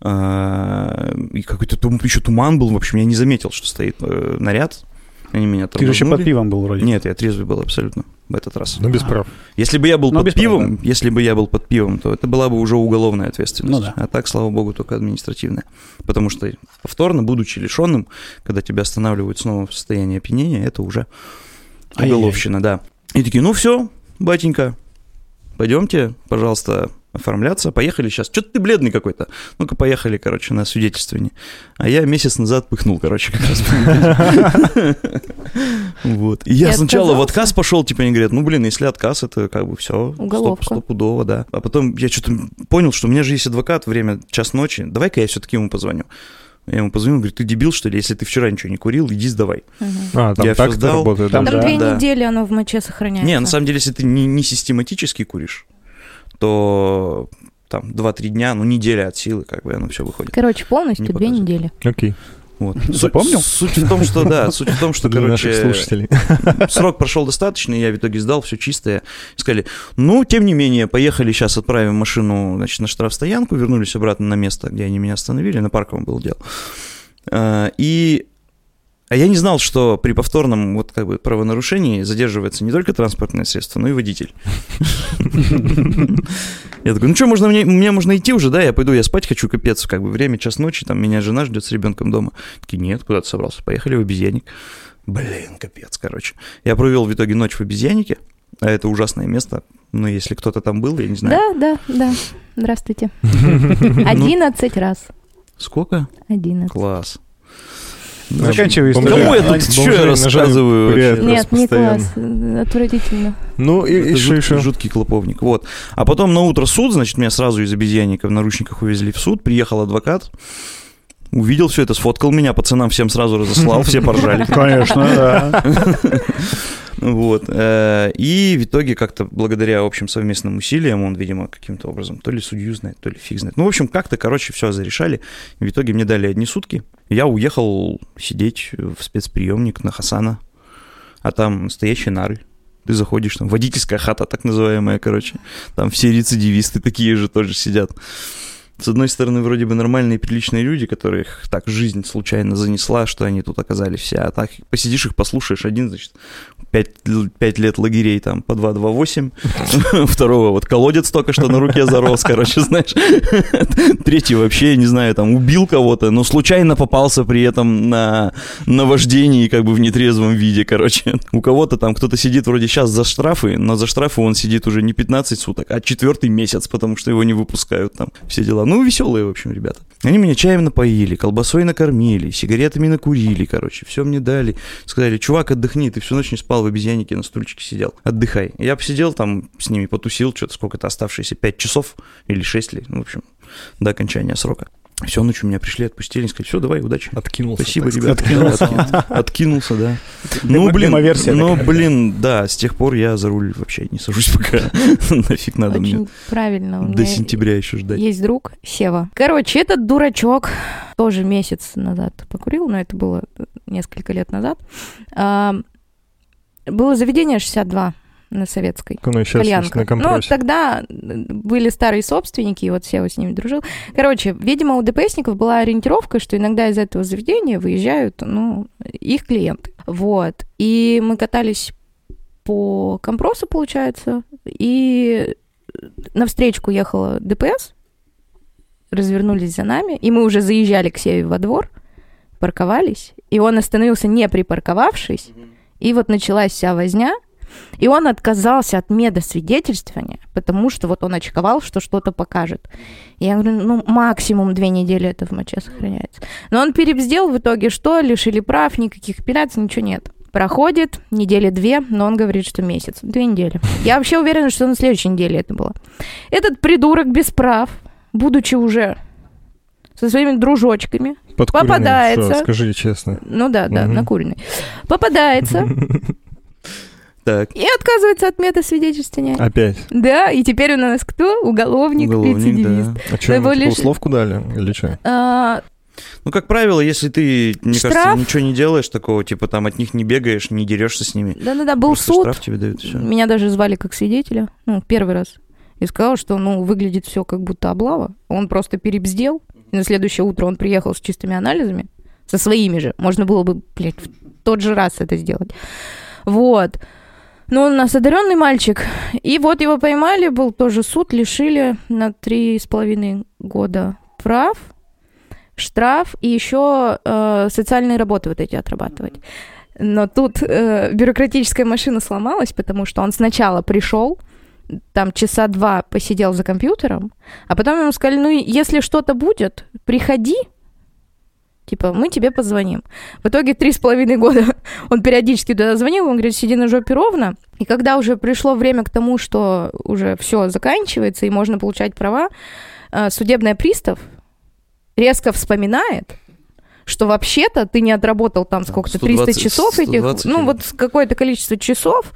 А, и какой-то еще туман был, в общем, я не заметил, что стоит э, наряд. Они меня Ты же еще под тормознули. пивом был вроде. Нет, я трезвый был абсолютно в этот раз. ну без прав. Если бы я был Но под без прав, пивом, если бы я был под пивом, то это была бы уже уголовная ответственность. Ну да. А так, слава богу, только административная. Потому что повторно, будучи лишенным, когда тебя останавливают снова в состоянии опьянения, это уже Ай-яй-яй. уголовщина, да. И такие, ну все, батенька, пойдемте, пожалуйста, оформляться. Поехали сейчас. Что-то ты бледный какой-то. Ну-ка, поехали, короче, на свидетельствование. А я месяц назад пыхнул, короче, как раз. (laughs) Вот. И я сначала в отказ пошел, типа, они говорят, ну, блин, если отказ, это как бы все. Уголовка. Стопудово, да. А потом я что-то понял, что у меня же есть адвокат, время час ночи. Давай-ка я все-таки ему позвоню. Я ему позвонил, говорю, ты дебил, что ли? Если ты вчера ничего не курил, иди сдавай. Мгм. А, там Я так это сдал. работает. Там? Там Да, две да. недели оно в моче сохраняется. Не, на самом деле, если ты не, не систематически куришь, то там 2-3 дня, ну, неделя от силы, как бы оно все выходит. Короче, полностью Не две недели. Окей. Вот. Запомнил? Суть, суть в том, что да, суть в том, что, (laughs) Для наших короче, слушателей. (laughs) срок прошел достаточно, и я в итоге сдал все чистое. Сказали, ну, тем не менее, поехали, сейчас отправим машину, значит, на штрафстоянку, вернулись обратно на место, где они меня остановили, на парковом был дело. А, И а я не знал, что при повторном вот как бы правонарушении задерживается не только транспортное средство, но и водитель. Я такой, ну что, можно мне, мне можно идти уже, да? Я пойду, я спать хочу, капец, как бы время, час ночи, там меня жена ждет с ребенком дома. Такие, нет, куда ты собрался? Поехали в обезьянник. Блин, капец, короче. Я провел в итоге ночь в обезьяннике, а это ужасное место. Ну, если кто-то там был, я не знаю. Да, да, да. Здравствуйте. (laughs) Одиннадцать раз. Сколько? Одиннадцать. Класс. Заканчивай историю. Кому я тут что я рассказываю? вообще? Нет, не класс. Отвратительно. Ну и, и жуткий, еще? жуткий клоповник. Вот. А потом на утро суд, значит, меня сразу из обезьянника в наручниках увезли в суд. Приехал адвокат, увидел все это, сфоткал меня, пацанам всем сразу разослал, все поржали. Конечно, да. (laughs) Вот. э, И в итоге как-то благодаря общим совместным усилиям он, видимо, каким-то образом то ли судью знает, то ли фиг знает. Ну, в общем, как-то, короче, все зарешали. В итоге мне дали одни сутки. Я уехал сидеть в спецприемник на Хасана, а там настоящие нары. Ты заходишь, там водительская хата, так называемая, короче. Там все рецидивисты такие же тоже сидят. С одной стороны, вроде бы нормальные приличные люди, которых так жизнь случайно занесла, что они тут оказались все. А так посидишь их, послушаешь. Один, значит, пять, л- пять лет лагерей там по 2-2-8. (laughs) Второго вот колодец только что на руке зарос, короче, знаешь. (laughs) Третий вообще, не знаю, там убил кого-то, но случайно попался при этом на, на вождении как бы в нетрезвом виде, короче. У кого-то там кто-то сидит вроде сейчас за штрафы, но за штрафы он сидит уже не 15 суток, а четвертый месяц, потому что его не выпускают там. Все дела. Ну, веселые, в общем, ребята. Они меня чаем напоили, колбасой накормили, сигаретами накурили, короче, все мне дали. Сказали, чувак, отдохни, ты всю ночь не спал в обезьяннике, на стульчике сидел. Отдыхай. Я посидел там с ними, потусил, что-то сколько-то оставшиеся, 5 часов или 6 ли, в общем, до окончания срока. Все, ночью меня пришли, отпустили, сказали, все, давай, удачи. Откинулся. Спасибо, ребята. Откинулся. Откинулся, Откинулся, да. Ну, блин, демоверсия ну, блин, да, с тех пор я за руль вообще не сажусь пока. (laughs) Нафиг надо мне правильно. У до сентября еще ждать. Есть друг Сева. Короче, этот дурачок тоже месяц назад покурил, но это было несколько лет назад. А, Было заведение 62 на Советской. Ну, сейчас есть Кальянка. на Ну, компрессе. тогда были старые собственники, и вот Сева с ними дружил. Короче, видимо, у ДПСников была ориентировка, что иногда из этого заведения выезжают, ну, их клиенты. Вот. И мы катались по компросу, получается, и на встречку ехала ДПС, развернулись за нами, и мы уже заезжали к Севе во двор, парковались, и он остановился, не припарковавшись, и вот началась вся возня, и он отказался от медосвидетельствования, потому что вот он очковал, что что-то покажет. Я говорю, ну, максимум две недели это в моче сохраняется. Но он перебздел в итоге, что, лишили прав, никаких апелляций, ничего нет. Проходит недели две, но он говорит, что месяц. Две недели. Я вообще уверена, что на следующей неделе это было. Этот придурок без прав, будучи уже со своими дружочками, Подкуренный, попадается. что, скажи честно. ну да, да, Мгм. накуренный, попадается (laughs) Так, и отказывается от медосвидетельствования. Опять. Да, и теперь у нас кто? Уголовник, уголовник, рецидивист. да. А что, его ему типа лишь- условку дали или что? А, Ну, как правило, если ты, мне Штраф? кажется, ничего не делаешь такого, типа там от них не бегаешь, не дерешься с ними. Да-да-да, был просто суд. штраф тебе дают, все. Меня даже звали как свидетеля, ну, первый раз. И сказал, что, ну, выглядит все как будто облава. Он просто перебздел. И на следующее утро он приехал с чистыми анализами, со своими же. Можно было бы, блядь, в тот же раз это сделать. Вот. Но он у нас одаренный мальчик. И вот его поймали, был тоже суд, лишили на три с половиной года прав, штраф и еще э, социальные работы вот эти отрабатывать. Но тут э, бюрократическая машина сломалась, потому что он сначала пришел, там часа два посидел за компьютером, а потом ему сказали, ну, если что-то будет, приходи, типа, мы тебе позвоним. В итоге три с половиной года (laughs) он периодически туда звонил, он говорит, сиди на жопе ровно. И когда уже пришло время к тому, что уже все заканчивается и можно получать права, э, судебный пристав резко вспоминает, что вообще-то ты не отработал там сколько-то, 300 120, часов этих, 120 ну вот какое-то количество часов,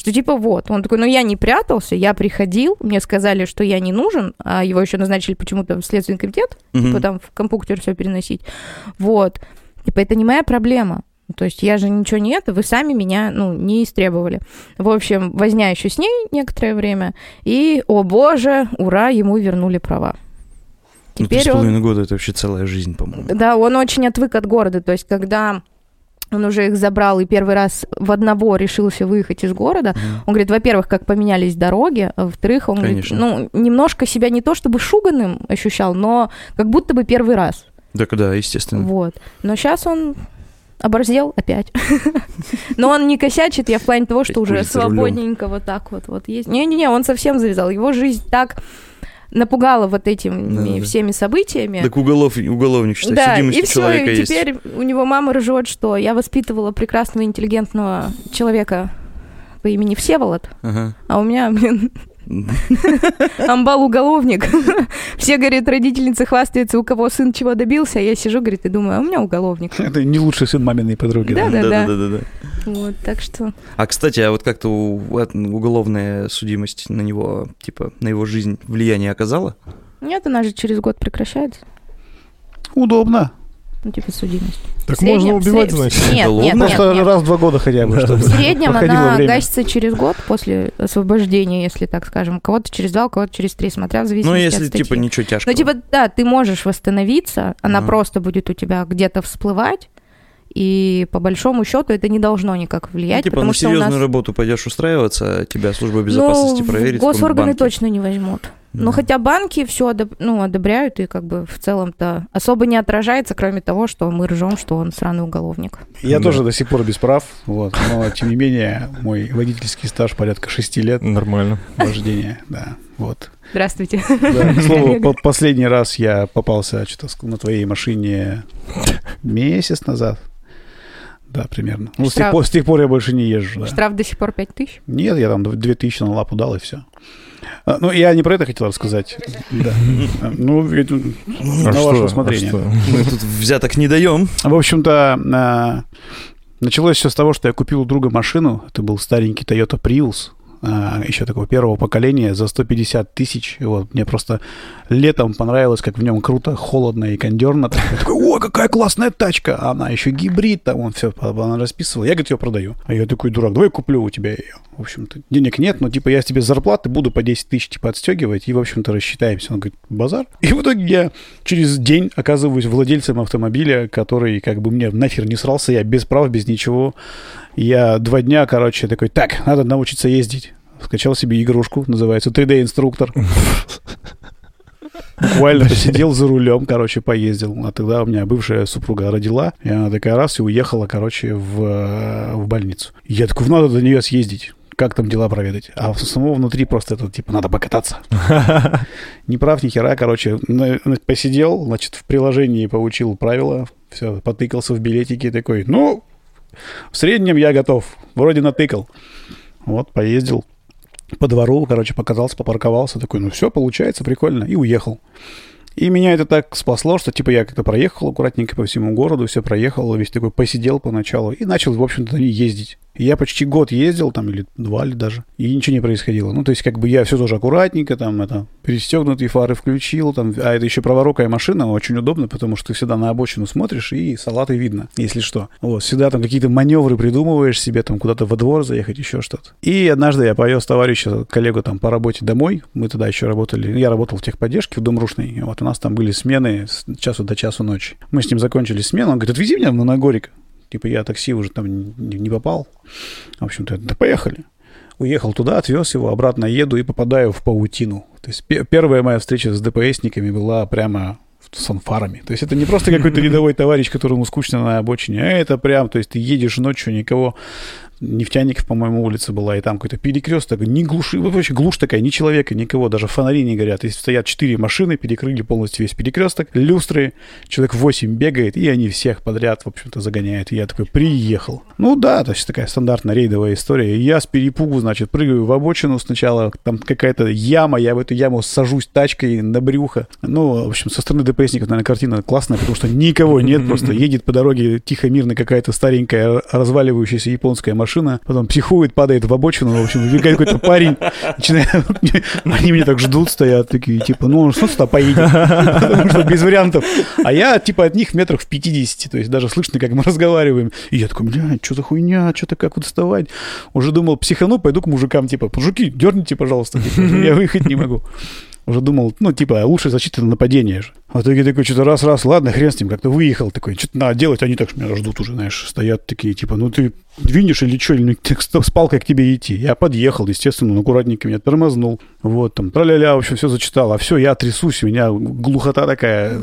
что типа вот. Он такой, ну я не прятался, я приходил, мне сказали, что я не нужен, а его еще назначили почему-то в Следственный комитет, Мгм. типа там в компьютер все переносить. Вот. Типа это не моя проблема. То есть я же ничего не это, вы сами меня, ну, не истребовали. В общем, возня еще с ней некоторое время, и, о боже, ура, ему вернули права. Ну, три с Теперь он- половиной года это вообще целая жизнь, по-моему. да, он очень отвык от города. То есть, когда он уже их забрал и первый раз в одного решился выехать из города, Мгм. он говорит, во-первых, как поменялись дороги, а во-вторых, он Конечно. говорит, ну, немножко себя не то чтобы шуганным ощущал, но как будто бы первый раз. Так, да, естественно. Вот. Но сейчас он оборзел опять. (laughs) Но он не косячит, я в плане того, что уже свободненько вот так вот вот есть. Не-не-не, он совсем завязал. Его жизнь так напугала вот этими Да-да-да. всеми событиями. Так уголов, уголовник, считай, Да, судимость и у все, человека и есть. теперь у него мама ржет, что я воспитывала прекрасного интеллигентного человека по имени Всеволод, Ага. а у меня, блин, (laughs) амбал уголовник. (laughs) Все, говорит, родительницы хвастаются, у кого сын чего добился, а я сижу, говорит, и думаю, а у меня уголовник. (laughs) Это не лучший сын маминой подруги. да? Да-да-да. Да-да-да. Вот, так что... А, кстати, а вот как-то уголовная судимость на него, типа, на его жизнь влияние оказала? Нет, она же через год прекращается. Удобно. Ну, типа судимость. Так среднем- можно убивать, значит. Нет, нет, нет, Просто нет. раз в два года хотя бы, чтобы В среднем она время. гасится через год после освобождения, если так скажем. Кого-то через два, у кого-то через три, смотря в зависимости Ну, от если, статьи. типа, ничего тяжкого. Ну, типа, да, ты можешь восстановиться, она Ага. просто будет у тебя где-то всплывать, и по большому счету это не должно никак Ну, влиять, типа, потому на что у серьезную нас... работу пойдешь устраиваться, тебя служба безопасности ну, проверит. госорганы точно не возьмут. Да. Ну, хотя банки все ну, одобряют, и как бы в целом-то особо не отражается, кроме того, что мы ржем, что он сраный уголовник. Я Да. тоже до сих пор без прав, вот, но тем не менее мой водительский стаж порядка шести лет Нормально. вождения, да, вот. Здравствуйте. Да, к слову, по- последний раз я попался что-то на твоей машине месяц назад. Да, примерно. Ну, с тех, пор, с тех пор я больше не езжу. да. Штраф до сих пор 5 тысяч. Нет, я там 2000 на лапу дал, и все. Ну, я не про это хотел рассказать. Да. Ну, ведь, м, на А что? ваше А усмотрение. что? Мы тут взяток не даем. В общем-то, а, началось все с того, что я купил у друга машину. Это был старенький Toyota Prius. А, еще такого первого поколения за 150 тысяч. Вот, мне просто летом понравилось, как в нем круто, холодно и кондерно. Такой, о, какая классная тачка! А она еще гибрид, там он все она расписывала. Я, говорит, ее продаю. А я такой дурак, давай куплю у тебя ее. В общем-то, денег нет, но типа я тебе зарплаты буду по 10 тысяч типа отстегивать, и, в общем-то, рассчитаемся. Он говорит, базар. И в итоге я через день оказываюсь владельцем автомобиля, который как бы мне нахер не срался, я без прав, без ничего. Я два дня, короче, такой, так, надо научиться ездить. Скачал себе игрушку, называется 3D-инструктор. Буквально посидел за рулем, короче, поездил. А тогда у меня бывшая супруга родила, и она такая раз и уехала, короче, в, э, в больницу. Я такой, надо до нее съездить. Как там дела проведать? А самого внутри просто это, типа, надо покататься. (laughs) Не прав ни хера, короче, посидел, значит, в приложении поучил правила, все, потыкался в билетики, такой, ну, в среднем я готов, вроде натыкал. Вот, поездил по двору, короче, покатался, попарковался, такой, ну все, получается, прикольно, и уехал. И меня это так спасло, что, типа, я как-то проехал аккуратненько по всему городу, все проехал, весь такой посидел поначалу и начал, в общем-то, ездить. Я почти год ездил, там, или два ли даже, и ничего не происходило. Ну, то есть, как бы я все тоже аккуратненько, там, это, перестегнутые фары включил, там, а это еще праворукая машина, очень удобно, потому что ты всегда на обочину смотришь, и салаты видно, если что. Вот, всегда там какие-то маневры придумываешь себе, там, куда-то во двор заехать, еще что-то. И однажды я повез товарища, коллегу там по работе домой, мы тогда еще работали, я работал в техподдержке в Домрушной, вот у нас там были смены с часу до часу ночи. Мы с ним закончили смену, он говорит, отвези меня на Нагорик. Типа я такси уже там не, не попал. В общем-то, да поехали. Уехал туда, отвез его, обратно еду и попадаю в паутину. То есть пе- первая моя встреча с ДПСниками была прямо в- с фанфарами. То есть это не просто какой-то (laughs) рядовой товарищ, которому скучно на обочине, а это прям, то есть ты едешь ночью, никого, Нефтяников, по-моему, улица была, и там какой-то перекресток, не глуши, вот вообще глушь такая, ни человека, никого, даже фонари не горят. И стоят четыре машины, перекрыли полностью весь перекресток, люстры, человек 8 бегает, и они всех подряд, в общем-то, загоняют. И я такой, приехал. Ну да, то есть такая стандартная рейдовая история. Я с перепугу, значит, прыгаю в обочину сначала, там какая-то яма, я в эту яму сажусь тачкой на брюхо. Ну, в общем, со стороны DPСников, наверное, картина классная, потому что никого нет, просто едет по дороге тихо, мирно какая-то старенькая разваливающаяся японская машина, потом психует, падает в обочину, в общем, выбегает какой-то парень, начинает... (laughs) Они меня так ждут, стоят такие, типа, ну, он что сюда поедет, (laughs) потому что без вариантов. А я, типа, от них метров в 50, то есть даже слышно, как мы разговариваем. И я такой, блядь, что за хуйня, что-то как вот вставать? Уже думал, психану, пойду к мужикам, типа, мужики, дерните, пожалуйста, типа, я выехать не могу. Уже думал, ну, типа, лучше защита на нападение же. А в итоге такой, что-то раз-раз, ладно, хрен с ним, как-то выехал такой, что-то надо делать, они так меня ждут уже, знаешь, стоят такие, типа, ну, ты двинешь или что, или ты с палкой к тебе идти. Я подъехал, естественно, он аккуратненько меня тормознул, вот, там, тра-ля-ля, в общем, все зачитал, а все, я трясусь, у меня глухота такая,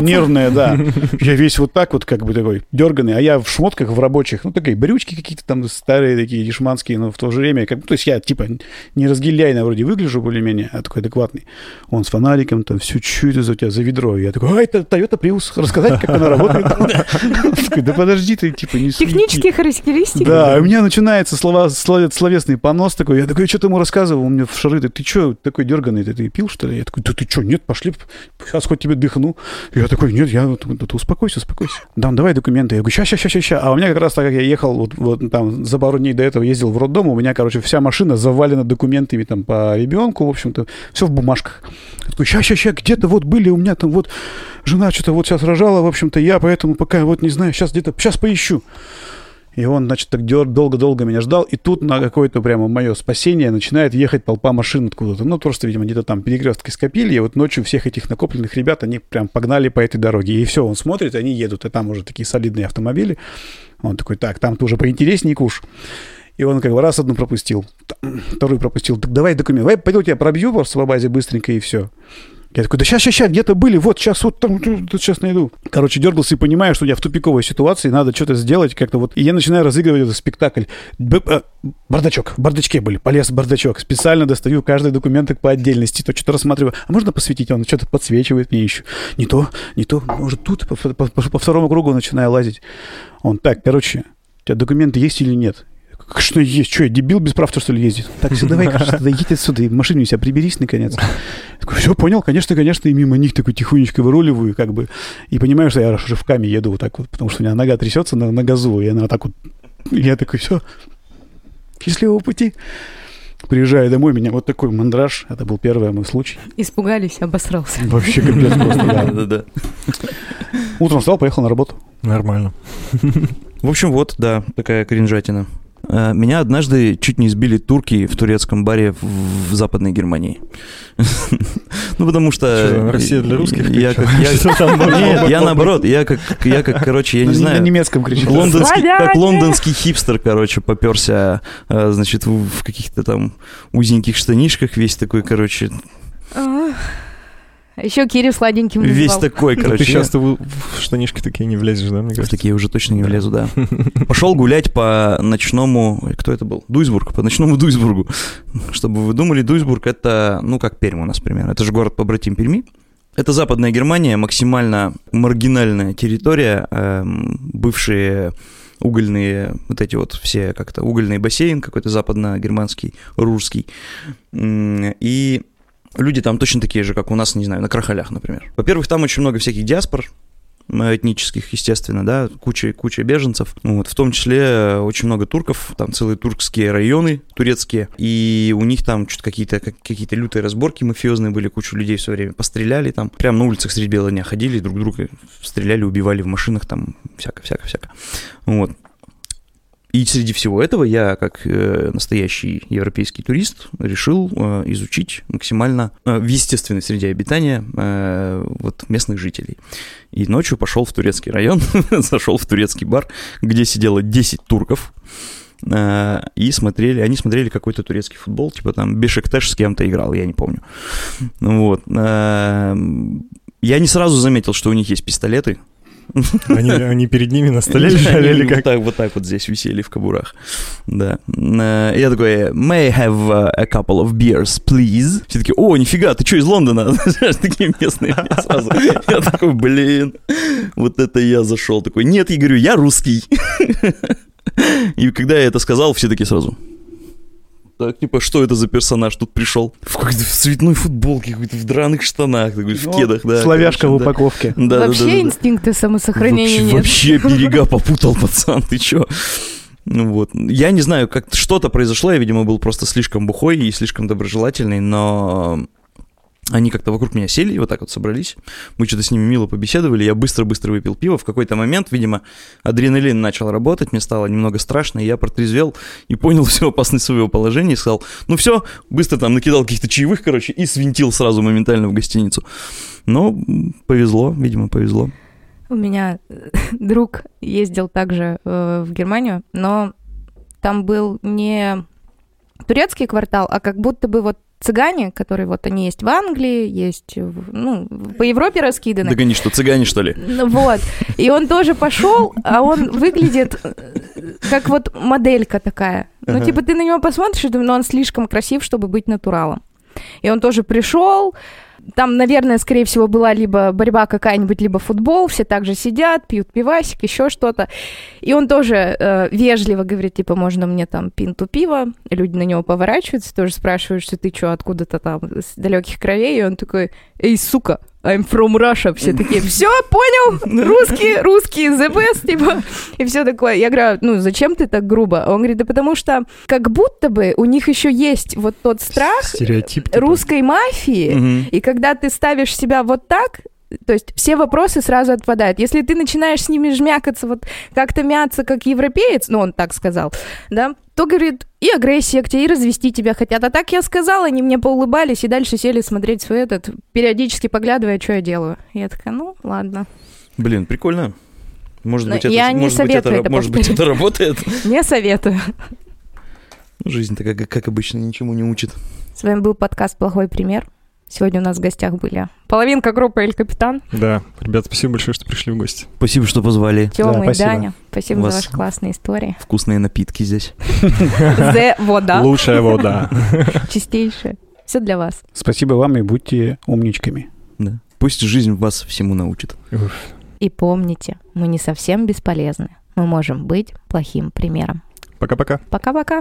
нервная, да. (laughs) Я весь вот так вот, как бы такой, дерганный, а я в шмотках, в рабочих, ну, такие брючки какие-то там старые, такие дешманские, но в то же время, как, то есть я, типа, не разгильяйно вроде выгляжу более-менее, а такой адекватный. Он с фонариком, там, все, что это за у тебя за И я такой, а, это Toyota Prius, рассказать, как она работает. (laughs) (laughs) Да подожди ты, типа, не суети». Технические характеристики. Да, и у меня начинается словесный понос такой. Я такой, что ты ему рассказывал? Он мне в шары, ты, ты что такой дерганый, ты, ты пил, что ли? Я такой, да ты что, нет, пошли, сейчас хоть тебе дыхну. Я такой, нет, я, вот, вот, успокойся, успокойся. Да, давай документы. Я говорю, ща, ща, ща, ща, ща. А у меня как раз так, как я ехал, вот, вот там за пару дней до этого ездил в роддом, у меня, короче, вся машина завалена документами там по ребенку, в общем-то, все в бумажках. Я такой, ща, ща, ща, где-то вот были у меня там вот жена что-то вот сейчас рожала, в общем-то, я поэтому пока вот не знаю, сейчас где-то, сейчас поищу. И он, значит, так долго-долго меня ждал. И тут на какое-то прямо мое спасение начинает ехать толпа машин откуда-то. Ну, просто, видимо, где-то там перекрестки скопили. И вот ночью всех этих накопленных ребят, они прям погнали по этой дороге. И все, он смотрит, они едут. И там уже такие солидные автомобили. Он такой, так, там-то уже поинтересней куш. И он как бы раз одну пропустил, вторую пропустил. Так давай документ, давай пойду тебя пробью просто по базе быстренько и все. Я такой, да сейчас, сейчас, сейчас, где-то были, вот сейчас, вот там, сейчас найду. Короче, дергался и понимаю, что я в тупиковой ситуации, надо что-то сделать как-то вот. И я начинаю разыгрывать этот спектакль. Б- а, бардачок, в бардачке были, полез в бардачок. Специально достаю каждый документик по отдельности, то что-то рассматриваю. А можно посветить? Он что-то подсвечивает мне еще. Не то, не то, может тут, по, по- по- по второму кругу начинаю лазить. Он, так, короче, у тебя документы есть или нет? Что есть? Что, я дебил без прав, что ли, ездит? Так, все, давай, тогда едь отсюда, и в машине у себя приберись, наконец. Я такой, все, понял, конечно, конечно, и мимо них такой тихонечко выруливаю, как бы, и понимаю, что я рывками еду вот так вот, потому что у меня нога трясется на, на газу, и она вот так вот, и я такой, все, счастливого пути. Приезжаю домой, меня вот такой мандраж, это был первый мой случай. Испугались, обосрался. Вообще капец просто, да. (laughs) Да-да-да. Утром встал, поехал на работу. Нормально. В общем, вот, да, такая кринжатина. Э, Меня однажды чуть не избили турки в турецком баре в, в Западной Германии. (laughs) Ну, потому что... Что, Россия для русских? Я как... (laughs) Нет, наоборот, я как, я как, короче, я не На- На знаю... немецком кричит. Как лондонский хипстер, короче, поперся, э, значит, в каких-то там узеньких штанишках, весь такой, короче, Еще Кири сладеньким весь назвал. такой, Ну, короче. Ты я- часто в штанишки такие не влезешь, да, мне В кажется? такие уже точно не влезу, да. (laughs) Пошел гулять по ночному... Кто это был? Дуйсбург. По ночному Дуйсбургу. Чтобы вы думали, Дуйсбург это, ну, как Пермь у нас примерно. Это же город побратим Перми. Это Западная Германия, максимально маргинальная территория, эм, бывшие угольные, вот эти вот все как-то, угольный бассейн какой-то западно-германский, русский. И люди там точно такие же, как у нас, не знаю, на Крахалях, например. Во-первых, там очень много всяких диаспор, этнических, естественно, да, куча, куча беженцев, Ну вот, в том числе э, очень много турков, там целые туркские районы турецкие, и у них там что-то какие-то как- какие-то лютые разборки мафиозные были, кучу людей все время постреляли там, прям на улицах средь бела дня ходили, друг друга стреляли, убивали в машинах, там всяко-всяко-всяко, вот. И среди всего этого я, как э, настоящий европейский турист, решил э, изучить максимально э, в естественной среде обитания вот местных жителей. И ночью пошел в турецкий район, (laughs) зашел в турецкий бар, где сидело 10 турков. И смотрели, они смотрели какой-то турецкий футбол, типа там Бешиктеш с кем-то играл, я не помню. Вот. Я не сразу заметил, что у них есть пистолеты, Они, они перед ними на столе (laughs) лежали или вот как? так, вот так вот здесь висели в кобурах. Да. Э, Я такой, may I have uh, a couple of beers, please? Все такие, о, нифига, ты что, из Лондона? (laughs) Такие местные сразу. (laughs) Я такой, блин, вот это я зашел. Такой, нет, я говорю, я русский. И когда я это сказал, все такие сразу, так, типа, что это за персонаж тут пришел? В какой-то в цветной футболке, какой-то в драных штанах, такой, в Ну, кедах, да. Славяшка в короче, да. упаковке. Да, да, да, Вообще да, да. инстинкта самосохранения вообще, нет. Вообще (laughs) берега попутал, пацан, ты чё? Ну вот. Я не знаю, как что-то произошло, я, видимо, был просто слишком бухой и слишком доброжелательный, но они как-то вокруг меня сели и вот так вот собрались. Мы что-то с ними мило побеседовали, я быстро-быстро выпил пиво. В какой-то момент, видимо, адреналин начал работать, мне стало немного страшно, и я протрезвел и понял (laughs) всю опасность своего положения и сказал, ну все, быстро там накидал каких-то чаевых, короче, и свинтил сразу моментально в гостиницу. Но повезло, видимо, повезло. У меня э, (laughs) друг ездил также э, в Германию, но там был не турецкий квартал, а как будто бы вот цыгане, которые вот они есть в Англии, есть, ну, по Европе раскиданы. Догони, что цыгане, что ли? Ну, Вот. И он тоже пошел, а он выглядит э, как вот моделька такая. Ну, Ага. типа, ты на него посмотришь и думаешь, ну, он слишком красив, чтобы быть натуралом. И он тоже пришел, Там, наверное, скорее всего, была либо борьба какая-нибудь, либо футбол. Все также сидят, пьют пивасик, еще что-то. И он тоже э, вежливо говорит, типа, можно мне там пинту пива? Люди на него поворачиваются, тоже спрашивают, что ты что, откуда-то там с далеких кровей. И он такой, эй, сука, I'm from Russia. Все такие, все, понял, русский, русский, the best, типа. И все такое. Я говорю, ну, зачем ты так грубо? Он говорит, да потому что как будто бы у них еще есть вот тот страх Стереотип. типа. русской мафии, Мгм. и когда ты ставишь себя вот так, то есть все вопросы сразу отпадают. Если ты начинаешь с ними жмякаться, вот как-то мяться, как европеец, ну, он так сказал, да, то, говорит, и агрессия к тебе, и развести тебя хотят. А так я сказала, они мне поулыбались и дальше сели смотреть свой этот, периодически поглядывая, что я делаю. Я такая, ну, ладно. Блин, прикольно. Может Но быть, это, я не может быть, это, советую это может быть, это работает. (laughs) Не советую. Ну, Жизнь-то, как, как обычно, ничему не учит. С вами был подкаст «Плохой пример». Сегодня у нас в гостях были половинка группы «Эль Капитан», Да, ребят, спасибо большое, что пришли в гости. Спасибо, что позвали. Тёма и спасибо. Даня. Спасибо У за ваши классные истории. Вкусные напитки здесь. (laughs) The вода. Лучшая вода. (laughs) Чистейшая. Все для вас. Спасибо вам и будьте умничками. Да. Пусть жизнь вас всему научит. Уф. И помните, мы не совсем бесполезны. Мы можем быть плохим примером. Пока-пока. Пока-пока.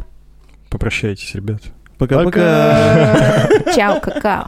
Попрощайтесь, ребят. Пока-пока. Чао, какао.